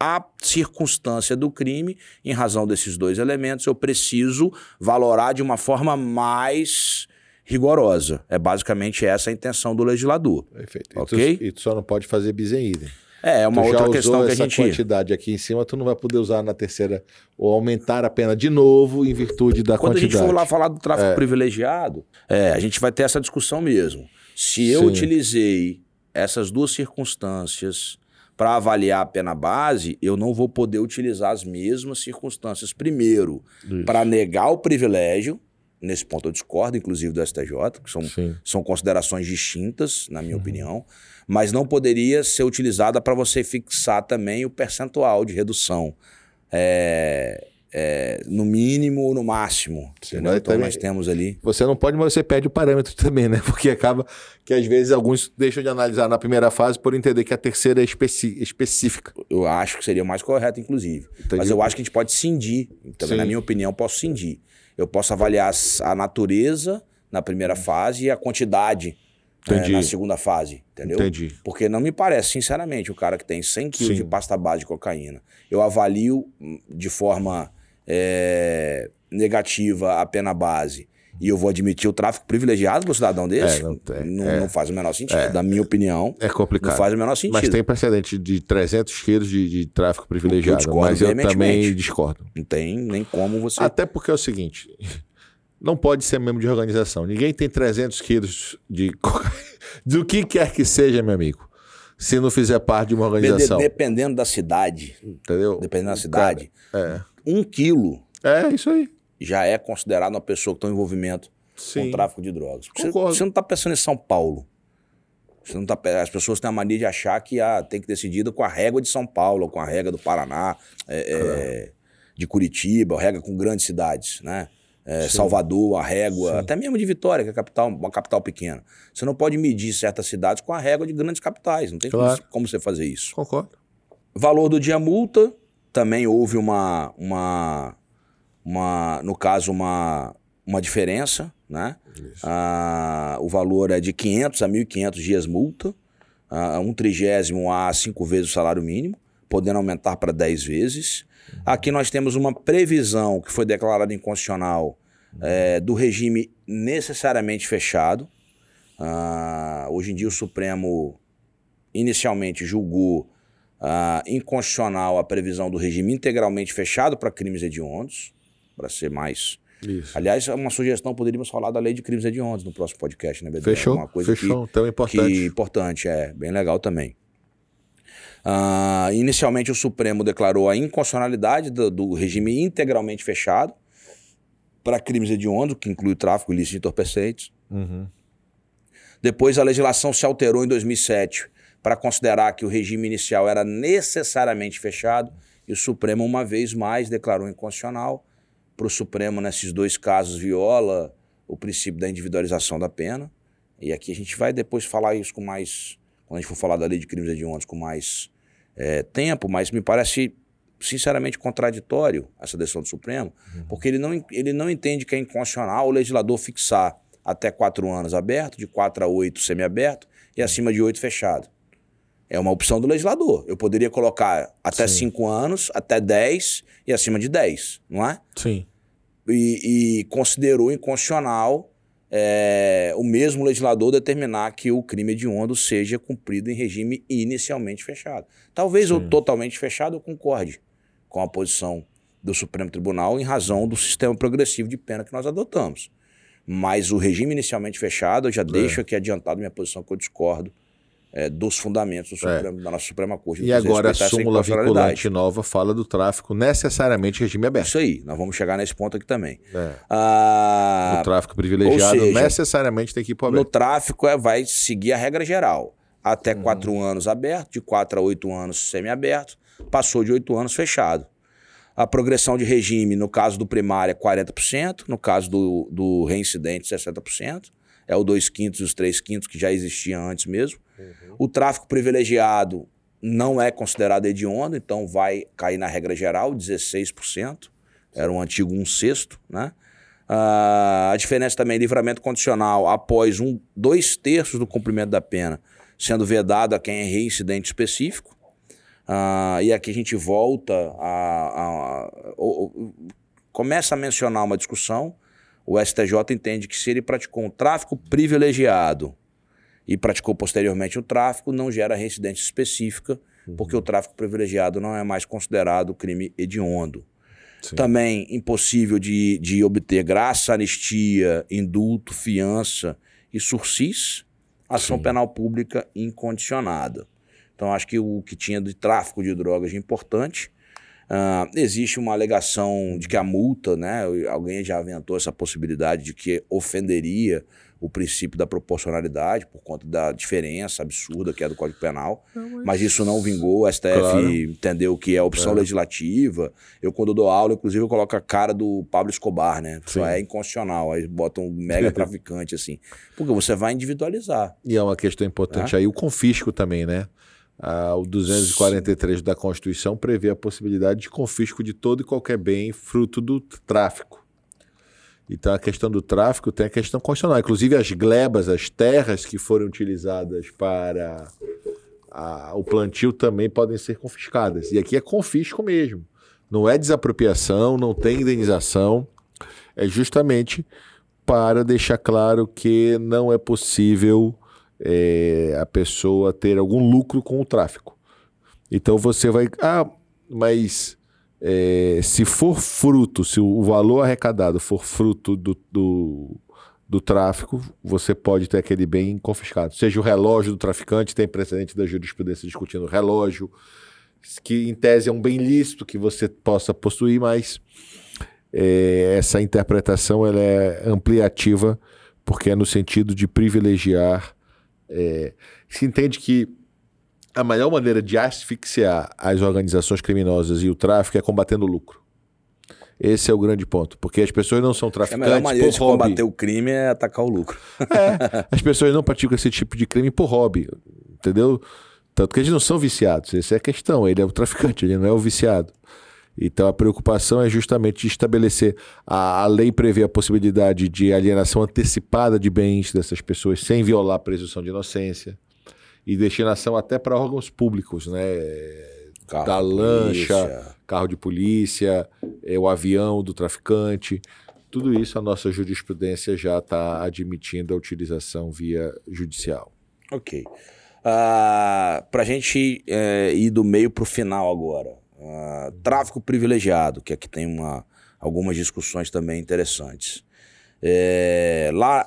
A circunstância do crime, em razão desses dois elementos, eu preciso valorar de uma forma mais rigorosa. É basicamente essa a intenção do legislador. Perfeito. Ok? E tu, e tu só não pode fazer bis em idem. É, é uma tu outra questão que a essa gente. quantidade aqui em cima, tu não vai poder usar na terceira ou aumentar a pena de novo em virtude da Quando quantidade. a gente for lá falar do tráfico privilegiado, é, a gente vai ter essa discussão mesmo. Se eu Sim. utilizei essas duas circunstâncias para avaliar a pena base, eu não vou poder utilizar as mesmas circunstâncias primeiro para negar o privilégio. Nesse ponto eu discordo, inclusive, do STJ, que são, Sim. são considerações distintas, na minha opinião, mas não poderia ser utilizada para você fixar também o percentual de redução. É, é, no mínimo ou no máximo. Então também- nós temos ali. Você não pode, mas você perde o parâmetro [LAUGHS] também, né? Porque acaba que às vezes alguns deixam de analisar na primeira fase por entender que a terceira é específica. Eu acho que seria mais correto, inclusive. Entendi. Mas eu acho que a gente pode cindir. Também, Sim. na minha opinião, eu posso cindir. Eu posso avaliar a natureza na primeira fase e a quantidade Entendi. na segunda fase. Entendeu? Entendi. Porque não me parece, sinceramente, o cara que tem 100 quilos de pasta base de cocaína. Eu avalio hum, de forma eh, negativa a pena base. E eu vou admitir o tráfico privilegiado para um cidadão desse? É, não tem. não, É. não faz o menor sentido. Da minha opinião, É complicado. não faz o menor sentido. Mas tem precedente de 300 quilos de, de tráfico privilegiado. discordo Mas eu também discordo. Não tem nem como você. Até porque é o seguinte: não pode ser membro de organização. Ninguém tem 300 quilos de. [LAUGHS] Do que quer que seja, meu amigo. Se não fizer parte de uma organização. Dependendo da cidade, Entendeu? dependendo da cidade, Cara, um quilo é. é isso aí. já é considerado uma pessoa que tem um envolvimento com Sim. o tráfico de drogas. Você, você não está pensando em São Paulo. Você não tá, as pessoas têm a mania de achar que ah, tem que decidir com a régua de São Paulo, com a régua do Paraná, é, é, de Curitiba, a régua com grandes cidades, né? É, Salvador, a régua, Sim. até mesmo de Vitória, que é capital, uma capital pequena. Você não pode medir certas cidades com a régua de grandes capitais. Não tem como- Claro. como você fazer isso. Concordo. Valor do dia multa, também houve uma, uma, uma no caso, uma, uma diferença, né? Ah, o valor é de 500 a 1.500 dias multa, ah, um trigésimo a cinco vezes o salário mínimo, podendo aumentar para 10 vezes. Aqui nós temos uma previsão que foi declarada inconstitucional eh, do regime necessariamente fechado. Ah, hoje em dia o Supremo inicialmente julgou ah, inconstitucional a previsão do regime integralmente fechado para crimes hediondos, para ser mais. Isso. Aliás, é uma sugestão, poderíamos falar da lei de crimes hediondos no próximo podcast, né, Bedel? Fechou? Uma coisa Fechou. Então é Que, importante. que importante, é, bem legal também. Ah, inicialmente, o Supremo declarou a inconstitucionalidade do, do regime integralmente fechado para crimes hediondos, que inclui o tráfico ilícito de entorpecentes. Uhum. Depois a legislação se alterou em 2007 para considerar que o regime inicial era necessariamente fechado e o Supremo uma vez mais declarou inconstitucional. Para o Supremo nesses dois casos viola o princípio da individualização da pena. E aqui a gente vai depois falar isso com mais quando a gente for falar da lei de crimes hediondos com mais eh, tempo, mas me parece sinceramente contraditório essa decisão do Supremo, porque ele não, ele não entende que é inconstitucional o legislador fixar até quatro anos aberto, de quatro a oito semiaberto e acima de oito fechado. É uma opção do legislador. Eu poderia colocar até Sim. cinco anos, até dez e acima de dez, não é? Sim. e, e considerou inconstitucional é, o mesmo legislador determinar que o crime hediondo seja cumprido em regime inicialmente fechado. Talvez o Sim. totalmente fechado eu concorde com a posição do Supremo Tribunal em razão do sistema progressivo de pena que nós adotamos. Mas o regime inicialmente fechado, eu já deixo aqui adiantado minha posição que eu discordo é, dos fundamentos do Supremo- da nossa Suprema Corte. E agora a súmula vinculante nova fala do tráfico necessariamente em regime aberto. Isso aí, nós vamos chegar nesse ponto aqui também. É. Ah, o tráfico privilegiado seja, necessariamente tem que ir para o No aberto. tráfico é, vai seguir a regra geral. Até Uhum. quatro anos aberto, de quatro a oito anos semiaberto, passou de oito anos fechado. A progressão de regime, no caso do primário, é 40%, no caso do, do reincidente, 60%. É o 2 quintos e os 3 quintos que já existia antes mesmo. O tráfico privilegiado não é considerado hediondo, então vai cair na regra geral, 16%. Era um antigo um sexto, né? Ah, a diferença também, livramento condicional após um, dois terços do cumprimento da pena, sendo vedado a quem é reincidente específico. Ah, e aqui a gente volta a, a- o- começa a mencionar uma discussão. O STJ entende que se ele praticou um tráfico privilegiado e praticou posteriormente o tráfico, não gera reincidência específica, porque o tráfico privilegiado não é mais considerado crime hediondo. Sim. Também impossível de, de obter graça, anistia, indulto, fiança e sursis, ação Sim. penal pública incondicionada. Então, acho que o que tinha de tráfico de drogas de importante. Ah, existe uma alegação de que a multa, né? Alguém já aventou essa possibilidade de que ofenderia o princípio da proporcionalidade por conta da diferença absurda que é do Código Penal. Mas isso não vingou, o STF Claro. entendeu que é opção É. legislativa. Eu, quando dou aula, inclusive, eu coloco a cara do Pablo Escobar, né? Isso Sim. é inconstitucional. Aí botam um mega [LAUGHS] traficante, assim. Porque você vai individualizar. E é uma questão importante aí, o confisco também, né? Ah, o 243 da Constituição prevê a possibilidade de confisco de todo e qualquer bem fruto do tráfico. Então a questão do tráfico tem a questão constitucional. Inclusive as glebas, as terras que foram utilizadas para a- o plantio também podem ser confiscadas. E aqui é confisco mesmo. Não é desapropriação, não tem indenização. É justamente para deixar claro que não é possível é, a pessoa ter algum lucro com o tráfico. Então você vai. Ah, mas é, se for fruto, se o valor arrecadado for fruto do, do, do tráfico, você pode ter aquele bem confiscado. Seja o relógio do traficante, tem precedente da jurisprudência discutindo relógio, que em tese é um bem lícito que você possa possuir, mas é, essa interpretação ela é ampliativa porque é no sentido de privilegiar. é, se entende que a melhor maneira de asfixiar as organizações criminosas e o tráfico é combatendo o lucro. Esse é o grande ponto, porque as pessoas não são A traficantes melhor maneira de hobby. combater o crime é atacar o lucro. É, [LAUGHS] as pessoas não praticam esse tipo de crime por hobby, entendeu? Tanto que eles não são viciados, essa é a questão. Ele é o traficante, ele não é o viciado. Então a preocupação é justamente estabelecer. A, a lei prevê a possibilidade de alienação antecipada de bens dessas pessoas sem violar a presunção de inocência e destinação até para órgãos públicos, né? Carro, da lancha, polícia. carro de polícia, é, o avião do traficante. Tudo isso a nossa jurisprudência já está admitindo a utilização via judicial. Ok. Ah, pra gente é, ir do meio pro final agora. Ah, tráfico privilegiado, que aqui tem uma, algumas discussões também interessantes. É, lá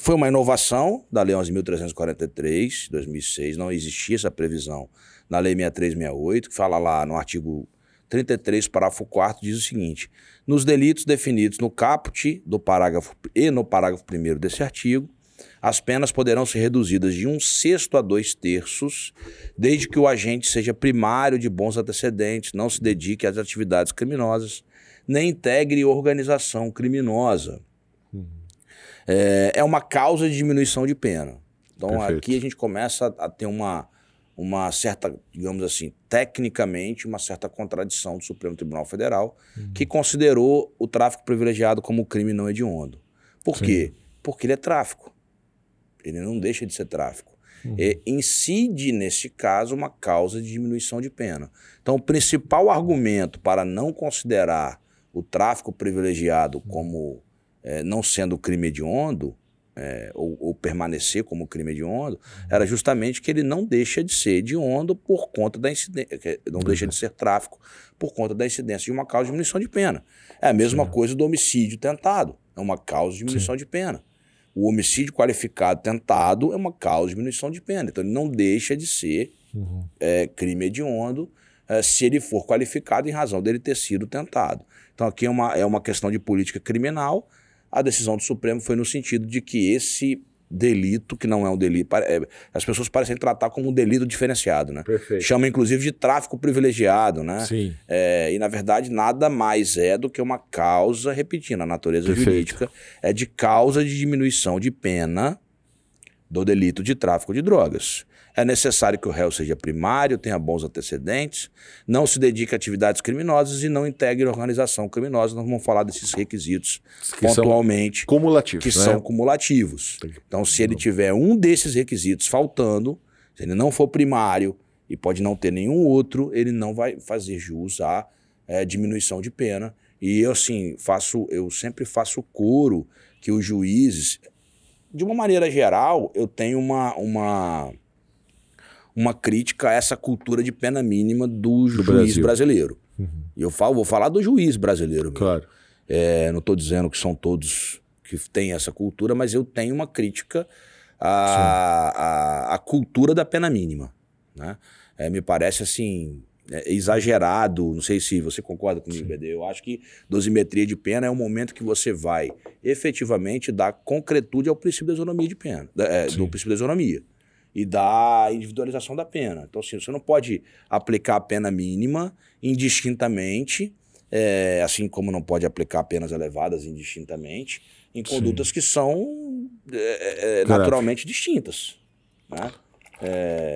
foi uma inovação da Lei 11.343, de 2006, não existia essa previsão na Lei 6368, que fala lá no artigo 33, parágrafo 4 diz o seguinte: nos delitos definidos no caput do parágrafo e no parágrafo 1 desse artigo, as penas poderão ser reduzidas de um sexto a dois terços, desde que o agente seja primário de bons antecedentes, não se dedique às atividades criminosas, nem integre organização criminosa. É, é uma causa de diminuição de pena. Então Perfeito. aqui a gente começa a, ter uma, uma certa, digamos assim, tecnicamente, uma certa contradição do Supremo Tribunal Federal, que considerou o tráfico privilegiado como crime não hediondo. Por quê? Porque ele é tráfico. Ele não deixa de ser tráfico. É, incide, nesse caso, uma causa de diminuição de pena. Então, o principal argumento para não considerar o tráfico privilegiado como é, não sendo crime hediondo, é, ou, ou permanecer como crime hediondo, era justamente que ele não deixa de ser hediondo por conta da incidência, não deixa de ser tráfico por conta da incidência de uma causa de diminuição de pena. É a mesma coisa do homicídio tentado, é uma causa de diminuição de pena. O homicídio qualificado tentado é uma causa de diminuição de pena, então ele não deixa de ser é, crime hediondo é, se ele for qualificado em razão dele ter sido tentado. Então aqui é uma, é uma questão de política criminal. A decisão do Supremo foi no sentido de que esse delito, que não é um delito, é, as pessoas parecem tratar como um delito diferenciado, né? Perfeito. Chama inclusive de tráfico privilegiado, né? Sim. É, e na verdade nada mais é do que uma causa, repetindo, a natureza Perfeito. jurídica é de causa de diminuição de pena do delito de tráfico de drogas. É necessário que o réu seja primário, tenha bons antecedentes, não se dedique a atividades criminosas e não integre organização criminosa. Nós vamos falar desses requisitos Que são pontualmente, Cumulativos, que né? são cumulativos. Então, se ele tiver um desses requisitos faltando, se ele não for primário e pode não ter nenhum outro, ele não vai fazer jus à eh, diminuição de pena. E eu, assim, faço, eu sempre faço coro que os juízes, de uma maneira geral, eu tenho uma, uma, uma crítica a essa cultura de pena mínima do, Do juiz Brasil. brasileiro. E eu falo, vou falar do juiz brasileiro. mesmo. Claro. É, não estou dizendo que são todos que têm essa cultura, mas eu tenho uma crítica à, à, à cultura da pena mínima. Né? É, me parece assim é, exagerado. Não sei se você concorda comigo, BD. Eu acho que dosimetria de pena é o momento que você vai efetivamente dar concretude ao princípio da isonomia de pena, da- é, do princípio da isonomia e da individualização da pena. Então, assim, você não pode aplicar a pena mínima indistintamente, é, assim como não pode aplicar penas elevadas indistintamente, em condutas que são é, é, naturalmente distintas. Né?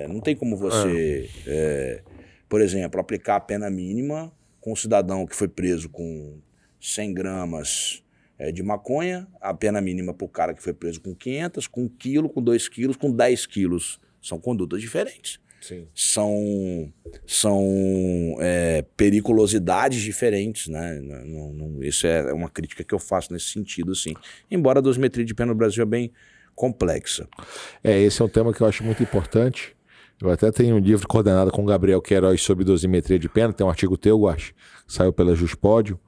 Não tem como você, é, por exemplo, aplicar a pena mínima com um cidadão que foi preso com 100 gramas é, de maconha, a pena mínima para o cara que foi preso com 500, com 1 quilo, com 2 quilos, com 10 quilos. São condutas diferentes. Sim. São, são é, periculosidades diferentes, né? Não- não- isso é uma crítica que eu faço nesse sentido, assim. Embora a dosimetria de pena no Brasil é bem complexa. É, esse é um tema que eu acho muito importante. Eu até tenho um livro coordenado com o Gabriel Queiroz sobre dosimetria de pena, tem um artigo teu, eu acho, que saiu pela Juspódio,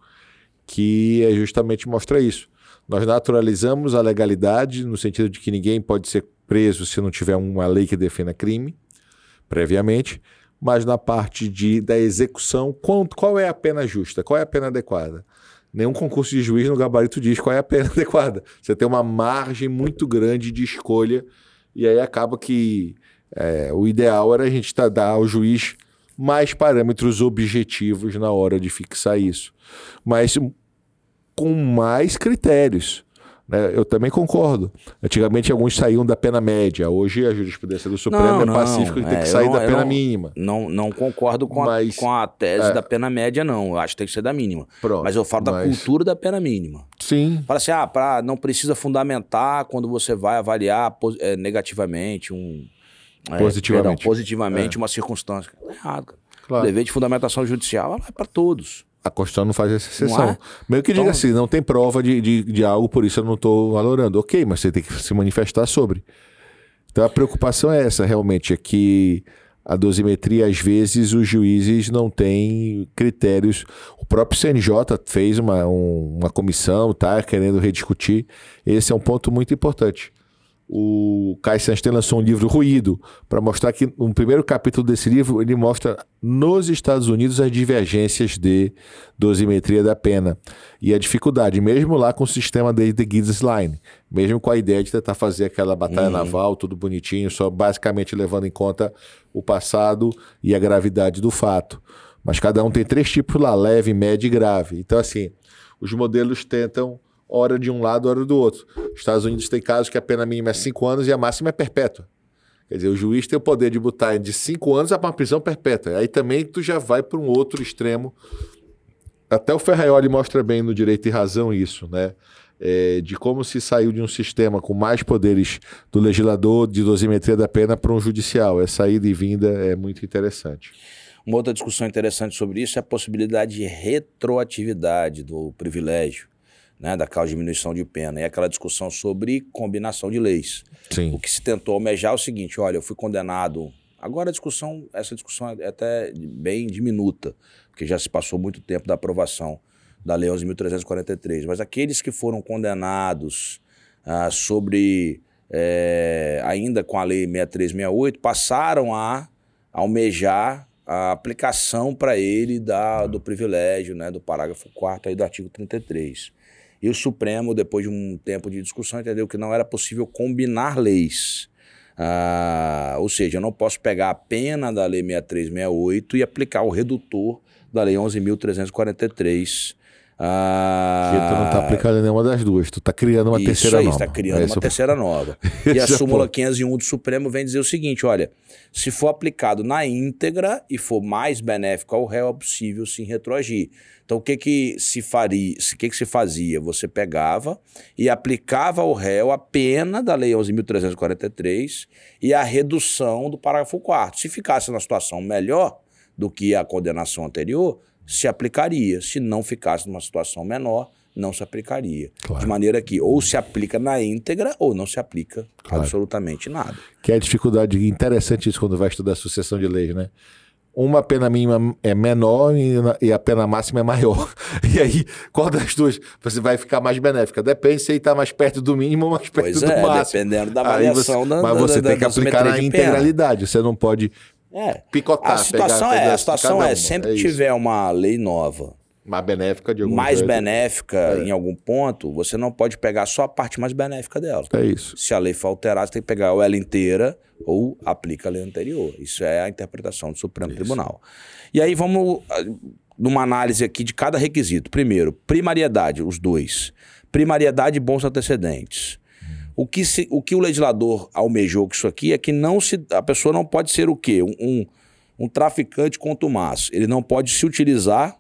que é justamente mostra isso. Nós naturalizamos a legalidade no sentido de que ninguém pode ser preso se não tiver uma lei que defenda crime previamente, mas na parte de, da execução, qual, qual é a pena justa? Qual é a pena adequada? Nenhum concurso de juiz no gabarito diz qual é a pena [LAUGHS] adequada. Você tem uma margem muito grande de escolha e aí acaba que é, o ideal era a gente tá, dar ao juiz mais parâmetros objetivos na hora de fixar isso, mas com mais critérios. né? Eu também concordo. Antigamente alguns saíam da pena média, hoje a jurisprudência do Supremo Não, é não, pacífico tem é, que eu sair não- da pena não- mínima. Não, não concordo com a, Mas, com a tese é. da pena média, não. Eu acho que tem que ser da mínima. Pronto, mas eu falo da mas- cultura da pena mínima. Sim, Fala assim, ah, pra, não precisa fundamentar quando você vai avaliar eh, negativamente um... eh, Positivamente. perdão, positivamente uma circunstância. Tá errado, cara. Claro. O dever de fundamentação judicial é para todos. A Constituição não faz essa exceção. É? Meio que diga Então- assim, não tem prova de, de, de algo, por isso eu não estou valorando. Ok, mas você tem que se manifestar sobre. Então a preocupação é essa, realmente, é que a dosimetria, às vezes, os juízes não têm critérios. O próprio CNJ fez uma, um- uma comissão, tá querendo rediscutir. Esse é um ponto muito importante. O Kai Sanstein lançou um livro Ruído para mostrar que no primeiro capítulo desse livro ele mostra nos Estados Unidos as divergências de dosimetria da pena e a dificuldade, mesmo lá com o sistema de The Gibbs Line, mesmo com a ideia de tentar fazer aquela batalha naval, tudo bonitinho, só basicamente levando em conta o passado e a gravidade do fato. Mas cada um tem três tipos lá, leve, médio e grave. Então, assim, os modelos tentam hora de um lado, hora do outro. Os Estados Unidos tem casos que a pena mínima é cinco anos e a máxima é perpétua. Quer dizer, o juiz tem o poder de botar de cinco anos a uma prisão perpétua. Aí também tu já vai para um outro extremo. Até o Ferraioli mostra bem no Direito e Razão isso, né? É, de como se saiu de um sistema com mais poderes do legislador de dosimetria da pena para um judicial. Essa ida e vinda é muito interessante. Uma outra discussão interessante sobre isso é a possibilidade de retroatividade do privilégio, né, da causa de diminuição de pena. E aquela discussão sobre combinação de leis. Sim. O que se tentou almejar é o seguinte: olha, eu fui condenado. Agora a discussão, essa discussão é até bem diminuta, porque já se passou muito tempo da aprovação da Lei 11.343. Mas aqueles que foram condenados ah, sobre, eh, ainda com a Lei 6368, passaram a almejar a aplicação para ele da, do privilégio, né, do parágrafo 4 aí do artigo 33. E o Supremo, depois de um tempo de discussão, entendeu que não era possível combinar leis. Ah, ou seja, eu não posso pegar a pena da Lei 6368 e aplicar o redutor da Lei 11.343. Ah, tu não está aplicando nenhuma das duas, tu está criando uma isso terceira aí, nova. está criando é uma o- terceira nova. [LAUGHS] e a é súmula ponto. 501 do Supremo vem dizer o seguinte: olha, se for aplicado na íntegra e for mais benéfico ao réu, é possível sim retroagir. Então, o que que se faria? O que que se fazia? Você pegava e aplicava ao réu a pena da Lei 11.343 e a redução do parágrafo 4 Se ficasse na situação melhor do que a condenação anterior, se aplicaria. Se não ficasse numa situação menor, não se aplicaria. Claro. De maneira que ou se aplica na íntegra ou não se aplica Claro. absolutamente nada. Que é a dificuldade interessante isso quando vai estudar a sucessão de leis, né? Uma pena mínima é menor e a pena máxima é maior. [LAUGHS] E aí, qual das duas você vai ficar mais benéfica? Depende se ele está mais perto do mínimo ou mais perto Pois do é, máximo. dependendo da Aí avaliação você- da- Mas da- você da- tem que aplicar na integralidade. Você não pode É. picotar. A situação pegar é, a pedaço de situação é, uma. sempre que isso. tiver uma lei nova, mais benéfica de algum mais jeito. benéfica É. em algum ponto, você não pode pegar só a parte mais benéfica dela. É isso. Se a lei for alterada, você tem que pegar ou ela inteira ou aplica a lei anterior. Isso é a interpretação do Supremo Tribunal. E aí vamos ah, numa análise aqui de cada requisito. Primeiro, primariedade, os dois. Primariedade e bons antecedentes. O que, se- o que o legislador almejou com isso aqui é que não se, a pessoa não pode ser o quê? Um, um, um traficante contumaz. Ele não pode se utilizar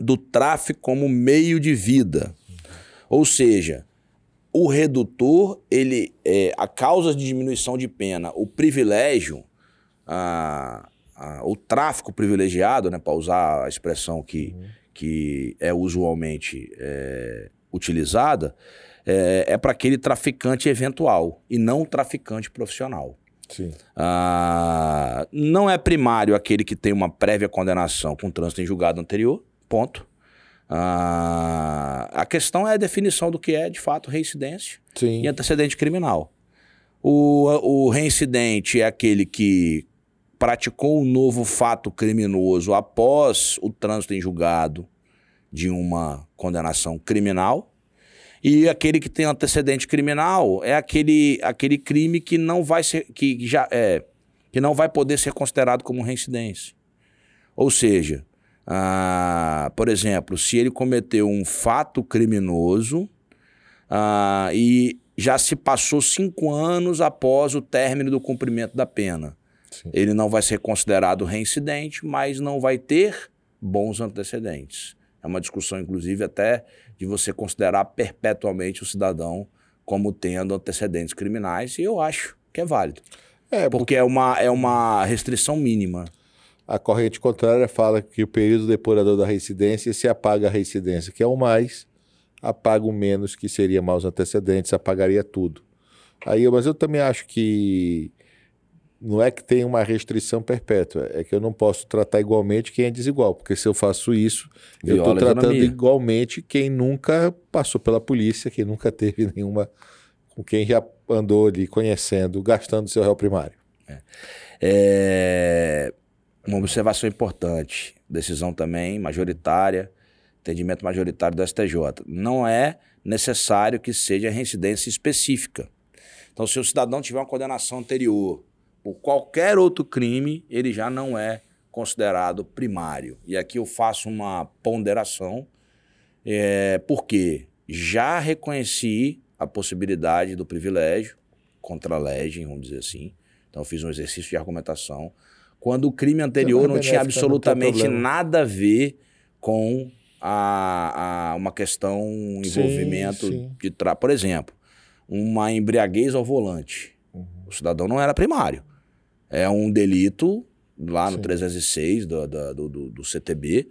do tráfico como meio de vida. Ou seja, o redutor, ele é, a causa de diminuição de pena, o privilégio, a- a- o tráfico privilegiado, né, para usar a expressão que, que é usualmente é, utilizada, é, é para aquele traficante eventual e não o traficante profissional. Sim. Ah, não é primário aquele que tem uma prévia condenação com trânsito em julgado anterior, ponto. Ah, a questão é a definição do que é, de fato, reincidência Sim. e antecedente criminal. O, o reincidente é aquele que praticou um novo fato criminoso após o trânsito em julgado de uma condenação criminal. E aquele que tem antecedente criminal é aquele, aquele crime que não vai ser que já é que não vai poder ser considerado como reincidência. Ou seja, ah, por exemplo, se ele cometeu um fato criminoso ah, e já se passou cinco anos após o término do cumprimento da pena, Sim. ele não vai ser considerado reincidente, mas não vai ter bons antecedentes. É uma discussão, inclusive, até de você considerar perpetuamente o cidadão como tendo antecedentes criminais, e eu acho que é válido. É, Porque é uma, é uma restrição mínima. A corrente contrária fala que o período depurador da reincidência se apaga a reincidência, que é o mais, apaga o menos, que seria maus antecedentes, apagaria tudo. Aí, mas eu também acho que não é que tem uma restrição perpétua, é que eu não posso tratar igualmente quem é desigual, porque se eu faço isso, eu Viola estou a tratando igualmente quem nunca passou pela polícia, quem nunca teve [LAUGHS] nenhuma, com quem já andou ali conhecendo, gastando seu réu primário. É, Uma observação importante, decisão também majoritária, entendimento majoritário do STJ. Não é necessário que seja reincidência específica. Então, se o cidadão tiver uma condenação anterior por qualquer outro crime, ele já não é considerado primário. E aqui eu faço uma ponderação, é, porque já reconheci a possibilidade do privilégio contra a legem, vamos dizer assim. Então, eu fiz um exercício de argumentação. Quando o crime anterior Não não tinha não absolutamente problema. nada a ver com a, a- uma questão, um Sim, envolvimento sim. de tra... Por exemplo, uma embriaguez ao volante. Uhum. O cidadão não era primário. É um delito lá no Sim. 306 do, do, do, do CTB,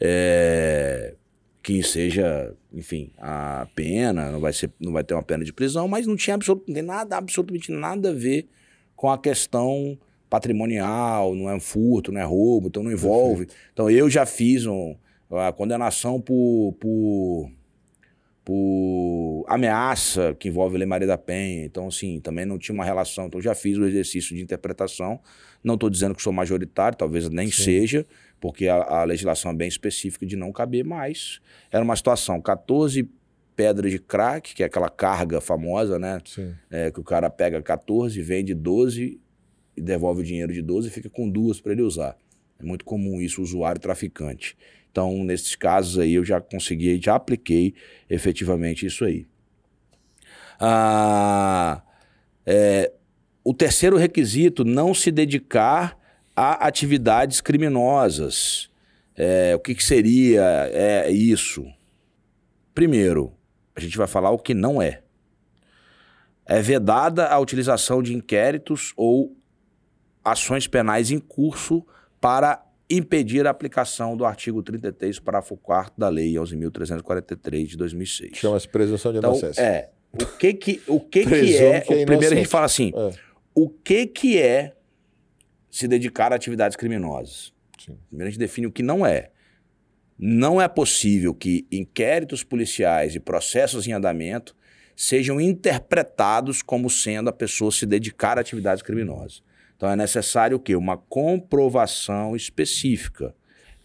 é, que seja, enfim, a pena, não vai, ser, não vai ter uma pena de prisão, mas não tinha absolut, não tem nada, absolutamente nada a ver com a questão patrimonial, não é um furto, não é roubo, então não envolve. Então eu já fiz um, a condenação por, por, por ameaça que envolve Lei Maria da Penha. Então, assim, também não tinha uma relação. Então, já fiz o exercício de interpretação. Não estou dizendo que sou majoritário, talvez nem Sim. seja, porque a, a legislação é bem específica de não caber, mas era uma situação: 14 pedras de crack, que é aquela carga famosa, né? É, que o cara pega 14, vende 12 e devolve o dinheiro de 12 e fica com duas para ele usar. É muito comum isso, usuário traficante. Então, nesses casos aí, eu já consegui, já apliquei efetivamente isso aí. Ah, é, o terceiro requisito, não se dedicar a atividades criminosas. É, o que, que seria é, isso? Primeiro, a gente vai falar o que não é. É vedada a utilização de inquéritos ou ações penais em curso para impedir a aplicação do artigo 33, parágrafo 4 da Lei 11.343 de 2006. Chama-se presunção de Então, inocência. é. O que que, o que, que é. que é o primeiro a gente fala assim: É. o que que é se dedicar a atividades criminosas? Sim. Primeiro a gente define o que não é. Não é possível que inquéritos policiais e processos em andamento sejam interpretados como sendo a pessoa se dedicar a atividades criminosas. Então é necessário o quê? Uma comprovação específica.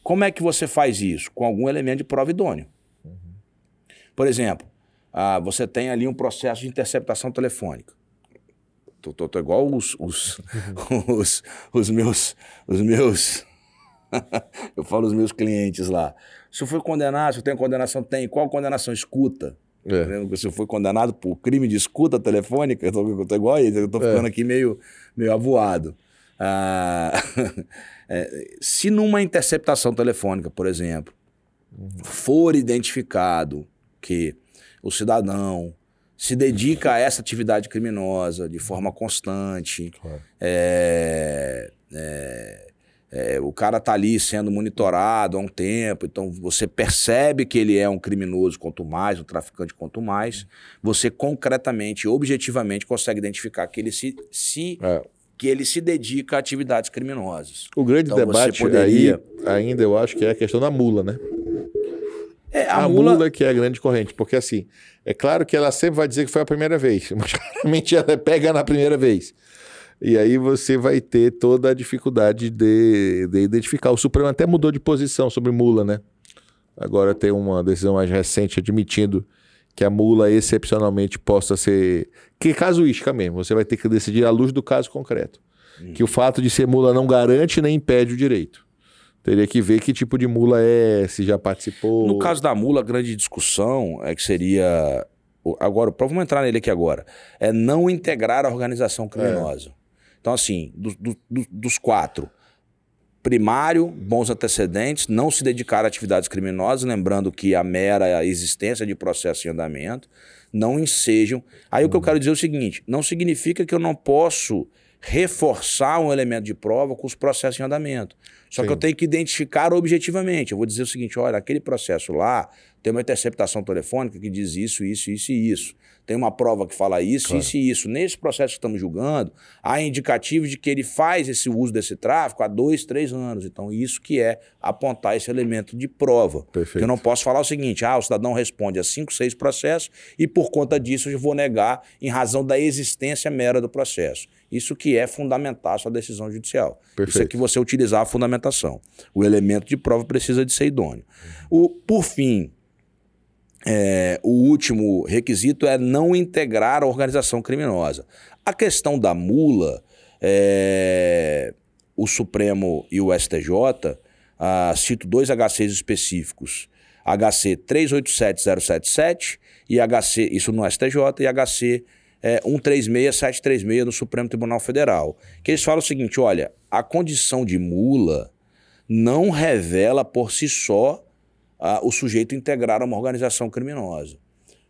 Como é que você faz isso? Com algum elemento de prova idôneo. Por exemplo, ah, você tem ali um processo de interceptação telefônica. Tô, tô- tô igual os, os, [LAUGHS] os, os meus. Os meus [LAUGHS] eu falo os meus clientes lá. Se eu for condenado, se eu tenho condenação, tem. Qual condenação? Escuta. É. Se eu for condenado por crime de escuta telefônica, eu tô, eu tô igual a ele, eu tô É. ficando aqui meio, meio avoado. Ah, [LAUGHS] é, se numa interceptação telefônica, por exemplo, for identificado que o cidadão se dedica a essa atividade criminosa de forma constante, Claro. é, é, é, o cara tá ali sendo monitorado há um tempo, então você percebe que ele é um criminoso quanto mais, um traficante quanto mais, você concretamente, objetivamente consegue identificar que ele se, se- É. que ele se dedica a atividades criminosas. O grande Então, debate poderia- aí, ainda eu acho que é a questão da mula, né? É, A, mula... que é a grande corrente, porque assim, é claro que ela sempre vai dizer que foi a primeira vez, [LAUGHS] mas claramente ela pega na primeira vez. E aí você vai ter toda a dificuldade de, de identificar. O Supremo até mudou de posição sobre mula, né? Agora tem uma decisão mais recente admitindo que a mula excepcionalmente possa ser. Que casuística mesmo, você vai ter que decidir à luz do caso concreto. Que o fato de ser mula não garante nem impede o direito. Teria que ver que tipo de mula é, se já participou. No caso da mula, a grande discussão é que seria. o- Agora, vamos entrar nele aqui agora. É não integrar a organização criminosa. Então, assim, do- do- do- dos quatro, primário, bons antecedentes, não se dedicar a atividades criminosas, lembrando que a mera existência de processo em andamento não ensejam. Aí o que eu quero dizer é o seguinte: não significa que eu não posso reforçar um elemento de prova com os processos em andamento. Só Sim. que eu tenho que identificar objetivamente. Eu vou dizer o seguinte: olha, aquele processo lá tem uma interceptação telefônica que diz isso, isso, isso e isso. Tem uma prova que fala isso, Claro. isso e isso. Nesse processo que estamos julgando, há indicativos de que ele faz esse uso desse tráfico há dois, três anos. Então, isso que é apontar esse elemento de prova. Perfeito. Eu não posso falar o seguinte: ah, o cidadão responde a cinco, seis processos e por conta disso eu vou negar em razão da existência mera do processo. Isso que é fundamentar a sua decisão judicial. Isso é Perfeito. que você utilizar a fundamentação. O elemento de prova precisa de ser idôneo. O, por fim, é, o último requisito é não integrar a organização criminosa. A questão da mula, é, o Supremo e o STJ, ah, cito dois HCs específicos. HC 387077 e HC, isso no STJ, e HC é, 136736 no Supremo Tribunal Federal. Que eles falam o seguinte: olha, a condição de mula não revela por si só o sujeito integrar uma organização criminosa.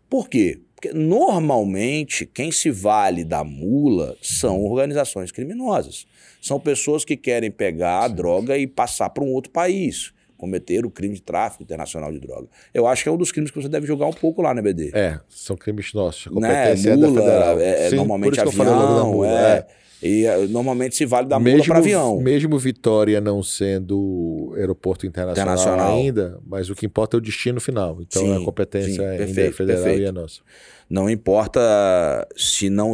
Por quê? Porque normalmente quem se vale da mula são organizações criminosas. São pessoas que querem pegar a droga e passar para um outro país, cometer o crime de tráfico internacional de droga. Eu acho que é um dos crimes que você deve jogar um pouco lá, né, BD? É, são crimes nossos. A né? competência é da Mula, é, é Sim, normalmente avião, mula, é. E é, normalmente se vale da mula para avião. Mesmo Vitória não sendo aeroporto internacional, Internacional. ainda, mas o que importa é o destino final. Então Sim, a competência sim, ainda é perfeito, federal perfeito. e é nossa. Não importa se não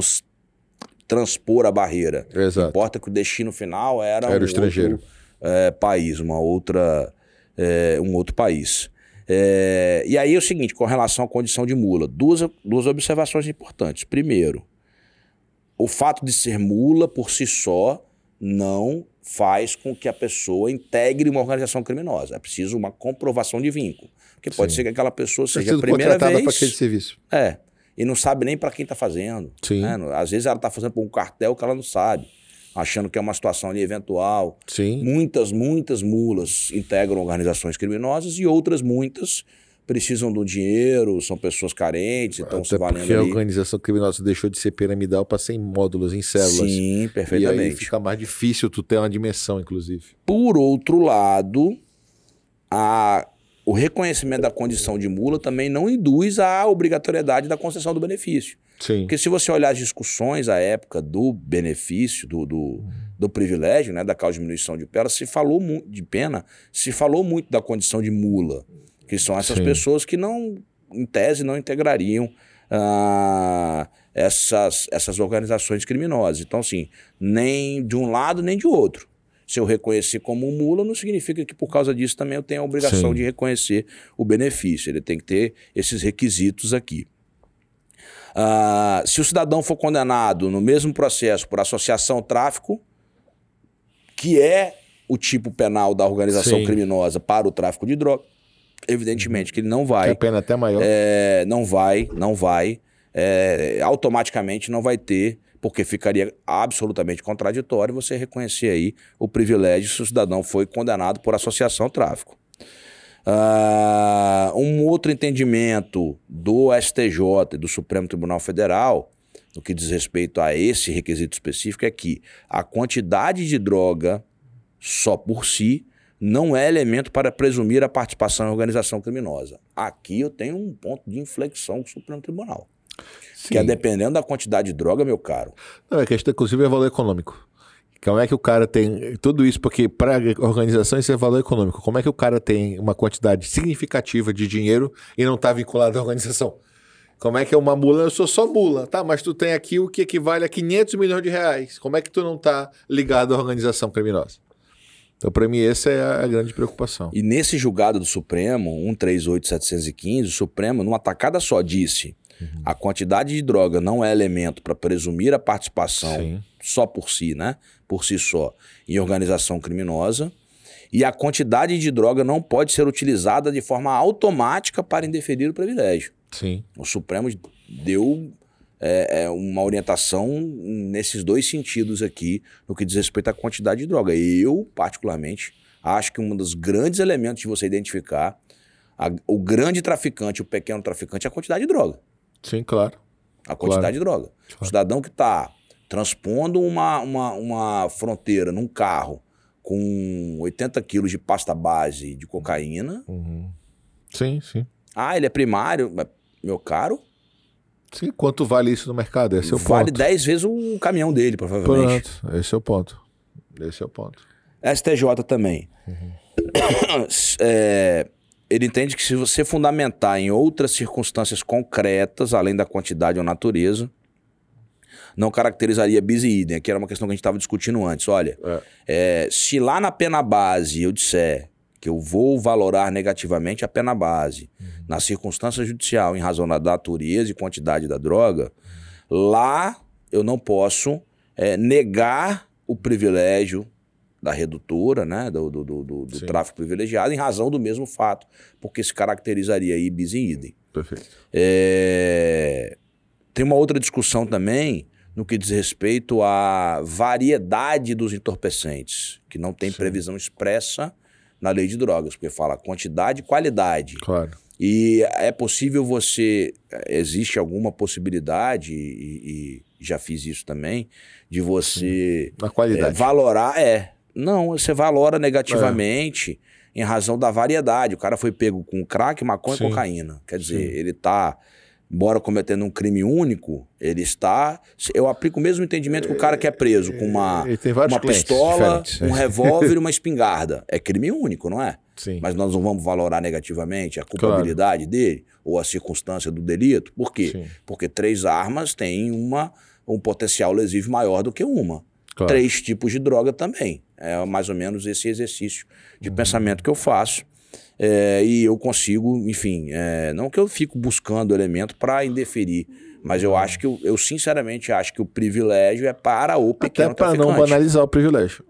transpor a barreira. Exato. Importa que o destino final era, Era o um estrangeiro. outro, é, país, uma outra, é, um outro país. É, e aí é o seguinte, com relação à condição de mula, duas, duas observações importantes. Primeiro, o fato de ser mula por si só não faz com que a pessoa integre uma organização criminosa. É preciso uma comprovação de vínculo. Porque pode Sim. ser que aquela pessoa seja a primeira contratada para vez... aquele serviço. É. E não sabe nem para quem está fazendo. Sim. né? Às vezes ela está fazendo para um cartel que ela não sabe, achando que é uma situação ali eventual. Sim. Muitas, muitas mulas integram organizações criminosas e outras muitas precisam do dinheiro, são pessoas carentes, estão se valendo porque a ali. organização criminosa deixou de ser piramidal para ser em módulos, em células. Sim, E aí perfeitamente. fica mais difícil tu ter uma dimensão, inclusive. Por outro lado, a- o reconhecimento da condição de mula também não induz a obrigatoriedade da concessão do benefício. Sim. Porque se você olhar as discussões à época do benefício, do, do, do privilégio, né, da causa de diminuição de pena, se falou de pena, se falou muito da condição de mula, que são essas Sim. pessoas que não, em tese, não integrariam ah, essas, essas organizações criminosas. Então, assim, nem de um lado nem de outro. Se eu reconhecer como mula, não significa que por causa disso também eu tenho a obrigação Sim. de reconhecer o benefício. Ele tem que ter esses requisitos aqui. Ah, se o cidadão for condenado no mesmo processo por associação ao tráfico, que é o tipo penal da organização Sim. criminosa para o tráfico de droga, evidentemente que ele não Que vai a pena até maior. é, não vai, não vai, é, automaticamente não vai ter, porque ficaria absolutamente contraditório você reconhecer aí o privilégio se o cidadão foi condenado por associação ao tráfico. Ah, um outro entendimento do STJ e do Supremo Tribunal Federal, no que diz respeito a esse requisito específico, é que a quantidade de droga só por si não é elemento para presumir a participação em organização criminosa. Aqui eu tenho um ponto de inflexão com o Supremo Tribunal. Que é dependendo da quantidade de droga, meu caro. Não, é questão, inclusive, é valor econômico. Como é que o cara tem tudo isso? Porque para organização isso é valor econômico. Como é que o cara tem uma quantidade significativa de dinheiro e não está vinculado à organização? Como é que é uma mula? Eu sou só mula, tá? Mas tu tem aqui o que equivale a 500 milhões de reais. Como é que tu não está ligado à organização criminosa? Então, para mim, essa é a grande preocupação. E nesse julgado do Supremo, 138715, o Supremo, numa tacada só, disse: a quantidade de droga não é elemento para presumir a participação Sim. só por si, né? Por si só, em organização criminosa. E a quantidade de droga não pode ser utilizada de forma automática para indeferir o privilégio. Sim. O Supremo deu é, é, uma orientação nesses dois sentidos aqui, no que diz respeito à quantidade de droga. Eu, particularmente, acho que um dos grandes elementos de você identificar a- o grande traficante, o pequeno traficante, é a quantidade de droga. Sim, claro. A quantidade de droga. O cidadão que está transpondo uma, uma, uma fronteira num carro com 80 quilos de pasta base de cocaína. Sim, sim. Ah, ele é primário. Meu caro, Sim, quanto vale isso no mercado? Esse é o vale ponto. 10 vezes o caminhão dele, provavelmente. Pronto, esse é o ponto. Esse é o ponto. STJ também. [COUGHS] É, ele entende que se você fundamentar em outras circunstâncias concretas, além da quantidade ou natureza, não caracterizaria bis e idem. Aqui era uma questão que a gente estava discutindo antes. Olha, é, se lá na pena base eu disser que eu vou valorar negativamente a pena base na circunstância judicial em razão da natureza e quantidade da droga, lá eu não posso é, negar o privilégio da redutora, né, do, do, do, do- Sim. tráfico privilegiado, em razão do mesmo fato, porque se caracterizaria aí bis in idem. Perfeito. É, Tem uma outra discussão também no que diz respeito à variedade dos entorpecentes, que não tem previsão expressa na lei de drogas, porque fala quantidade e qualidade. Claro. E é possível você. Existe alguma possibilidade, e, e já fiz isso também, de você Na é, qualidade. valorar. É. Não, você valora negativamente em razão da variedade. O cara foi pego com crack, maconha Sim. e cocaína. Quer dizer, Sim. ele tá. Embora cometendo um crime único, ele está. Eu aplico o mesmo entendimento que o cara que é preso com uma, uma pistola, um revólver e uma espingarda. É crime único, não é? Sim. Mas nós não vamos valorar negativamente a culpabilidade dele ou a circunstância do delito. Por quê? Sim. Porque três armas têm uma, um potencial lesivo maior do que uma. Claro. Três tipos de droga também. É mais ou menos esse exercício de pensamento que eu faço. É, e eu consigo, enfim, é, não que eu fico buscando elemento para indeferir, mas eu acho que eu, eu sinceramente acho que o privilégio é para o pequeno Até para não banalizar o privilégio.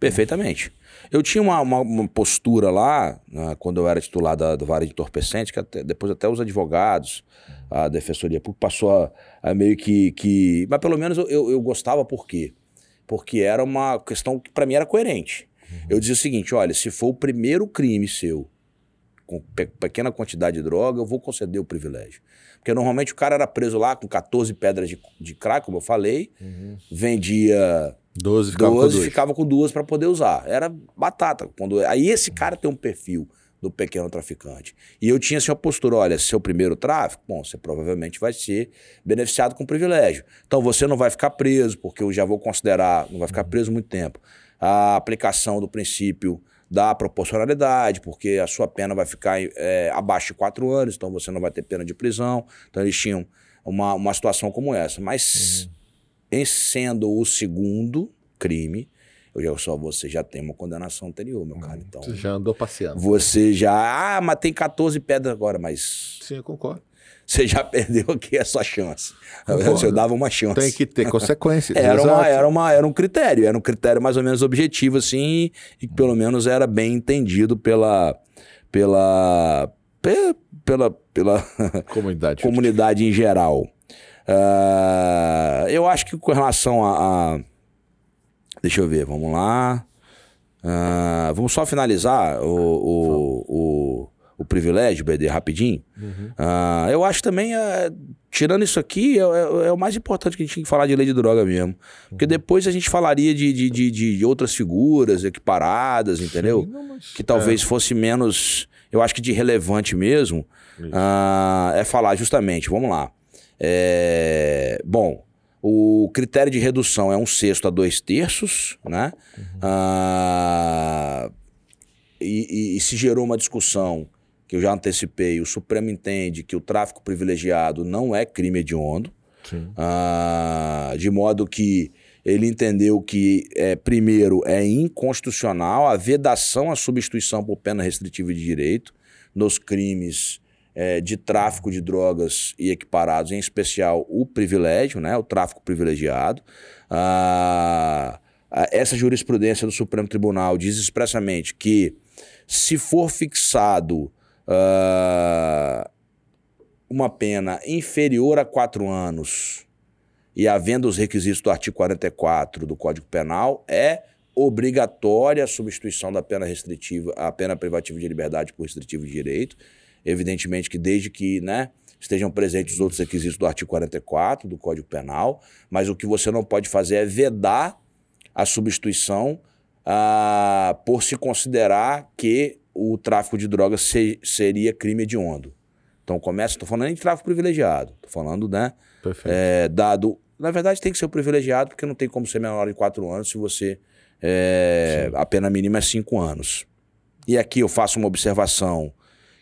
Perfeitamente. Eu tinha uma, uma- uma postura lá, né, quando eu era titular da, do Vara de Entorpecentes, que até- depois até os advogados, a Defensoria Pública passou a, a meio que, que... Mas pelo menos eu, eu, eu gostava por quê? Porque era uma questão que para mim era coerente. Eu dizia o seguinte, olha, se for o primeiro crime seu com pe pequena quantidade de droga, eu vou conceder o privilégio. Porque normalmente o cara era preso lá com 14 pedras de, de crack, como eu falei, Uhum. vendia 12 ficava 12 com dois. ficava com duas para poder usar. Era batata. Quando... Aí esse cara tem um perfil do pequeno traficante. E eu tinha assim uma postura, olha, seu primeiro tráfico, bom, você provavelmente vai ser beneficiado com privilégio. Então você não vai ficar preso, porque eu já vou considerar, não vai ficar preso muito tempo. A aplicação do princípio da proporcionalidade, porque a sua pena vai ficar é, abaixo de quatro anos, então você não vai ter pena de prisão. Então eles tinham uma, uma situação como essa. Mas em sendo o segundo crime, eu já só você já tem uma condenação anterior, meu cara. Então Você já andou passeando. você já, ah, mas tem 14 pedras agora, mas Sim, eu concordo. Você já [LAUGHS] perdeu aqui a sua chance. Concordo. Você dava uma chance. Tem que ter consequências. [LAUGHS] Era, uma, era, uma, era um critério, era um critério mais ou menos objetivo, assim, e que pelo menos era bem entendido pela. pela. pe- pela, pela [LAUGHS] Comunidade. comunidade em geral. Ah, eu acho que com relação a, a- Deixa eu ver, vamos lá. Ah, vamos só finalizar o, o, o, o privilégio, BD, rapidinho. Ah, eu acho também, ah, tirando isso aqui, é, é- é o mais importante que a gente tem que falar de lei de droga mesmo. Porque depois a gente falaria de, de, de, de outras figuras equiparadas, entendeu? Não, mas- que talvez fosse menos, eu acho que de relevante mesmo, ah, é falar justamente, vamos lá. É, bom, o critério de redução é um sexto a dois terços, né? Ah, e, e- e se gerou uma discussão que eu já antecipei, o Supremo entende que o tráfico privilegiado não é crime hediondo, ah, de modo que ele entendeu que, é, primeiro, é inconstitucional a vedação à substituição por pena restritiva de direito nos crimes é, de tráfico de drogas e equiparados, em especial o privilégio, né, o tráfico privilegiado. Ah, essa jurisprudência do Supremo Tribunal diz expressamente que, se for fixado ah, uma pena inferior a quatro anos e havendo os requisitos do artigo 44 do Código Penal, é obrigatória a substituição da pena restritiva, a pena privativa de liberdade por restritivo de direito. Evidentemente que desde que, né, estejam presentes os outros requisitos do artigo 44 do Código Penal, mas o que você não pode fazer é vedar a substituição ah, por se considerar que o tráfico de drogas se- seria crime hediondo. Então começa, estou falando nem de tráfico privilegiado, estou falando, né, Perfeito. é, dado. Na verdade, tem que ser o privilegiado, porque não tem como ser menor de quatro anos se você. é, a pena mínima é cinco anos. E aqui eu faço uma observação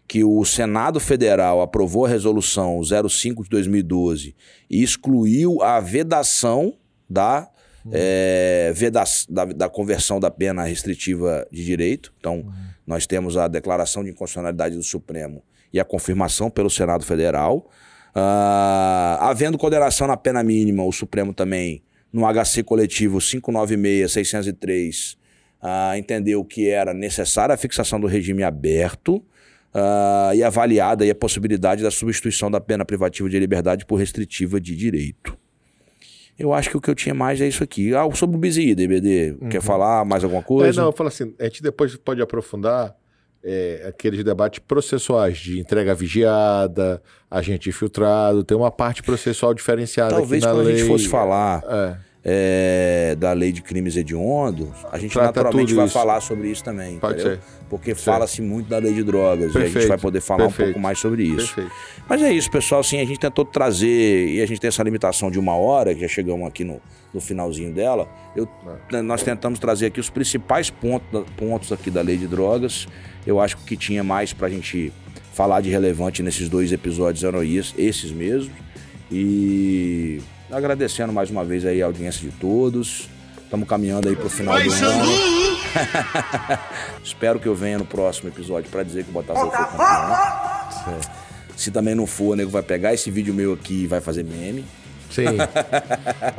que o Senado Federal aprovou a resolução 05 de 2012 e excluiu a vedação da, é, veda- da, da conversão da pena restritiva de direito. Então, nós temos a declaração de inconstitucionalidade do Supremo e a confirmação pelo Senado Federal. Ah, havendo condenação na pena mínima, o Supremo também, no HC coletivo 596-603, ah, entendeu que era necessária a fixação do regime aberto ah, e avaliada aí a possibilidade da substituição da pena privativa de liberdade por restritiva de direito. Eu acho que o que eu tinha mais é isso aqui. Ah, sobre o BZI, DBD, quer falar mais alguma É, coisa? não, eu falo assim, a gente depois pode aprofundar é, aqueles debates processuais de entrega vigiada, agente infiltrado, tem uma parte processual diferenciada Talvez quando lei. a gente fosse falar É, é, da lei de crimes hediondos, a gente Trata naturalmente vai isso. falar sobre isso também. Pode entendeu? ser. Porque fala-se muito da lei de drogas e a gente Perfeito, vai poder falar um perfeito, pouco mais sobre isso. perfeito. Mas é isso, pessoal. Sim, a gente tentou trazer, e a gente tem essa limitação de uma hora, que já chegamos aqui no, no finalzinho dela. Eu- É. Nós tentamos trazer aqui os principais pontos, pontos aqui da lei de drogas. Eu acho que tinha mais pra gente falar de relevante nesses dois episódios eram esses mesmos. E agradecendo mais uma vez aí a audiência de todos. Estamos caminhando aí pro final do ano. [LAUGHS] Espero que eu venha no próximo episódio pra dizer que o Botafogo foi campeão. Se também não for, o nego vai pegar esse vídeo meu aqui e vai fazer meme. Sim.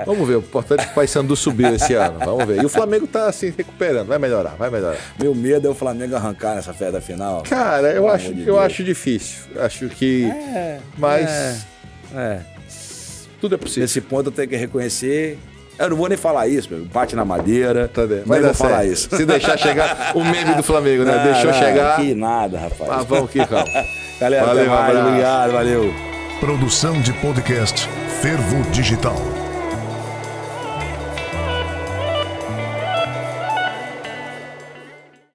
Vamos ver, o importante é que o Paysandu subiu esse ano. Vamos ver. E o Flamengo tá assim recuperando, vai melhorar, vai melhorar. Meu medo é o Flamengo arrancar nessa festa final. Cara, eu acho, de eu Deus. acho difícil. Acho que. mas É. tudo é possível. Nesse ponto eu tenho que reconhecer Eu não vou nem falar isso, meu. Bate na madeira. Tá bem. Vou falar isso. Se deixar chegar o meme do Flamengo, né? Não, Deixou não, chegar. Que nada, rapaz. Ah, vamos aqui, Cal. Galera, Valeu, abraço. Obrigado, valeu. Produção de podcast Fervo Digital.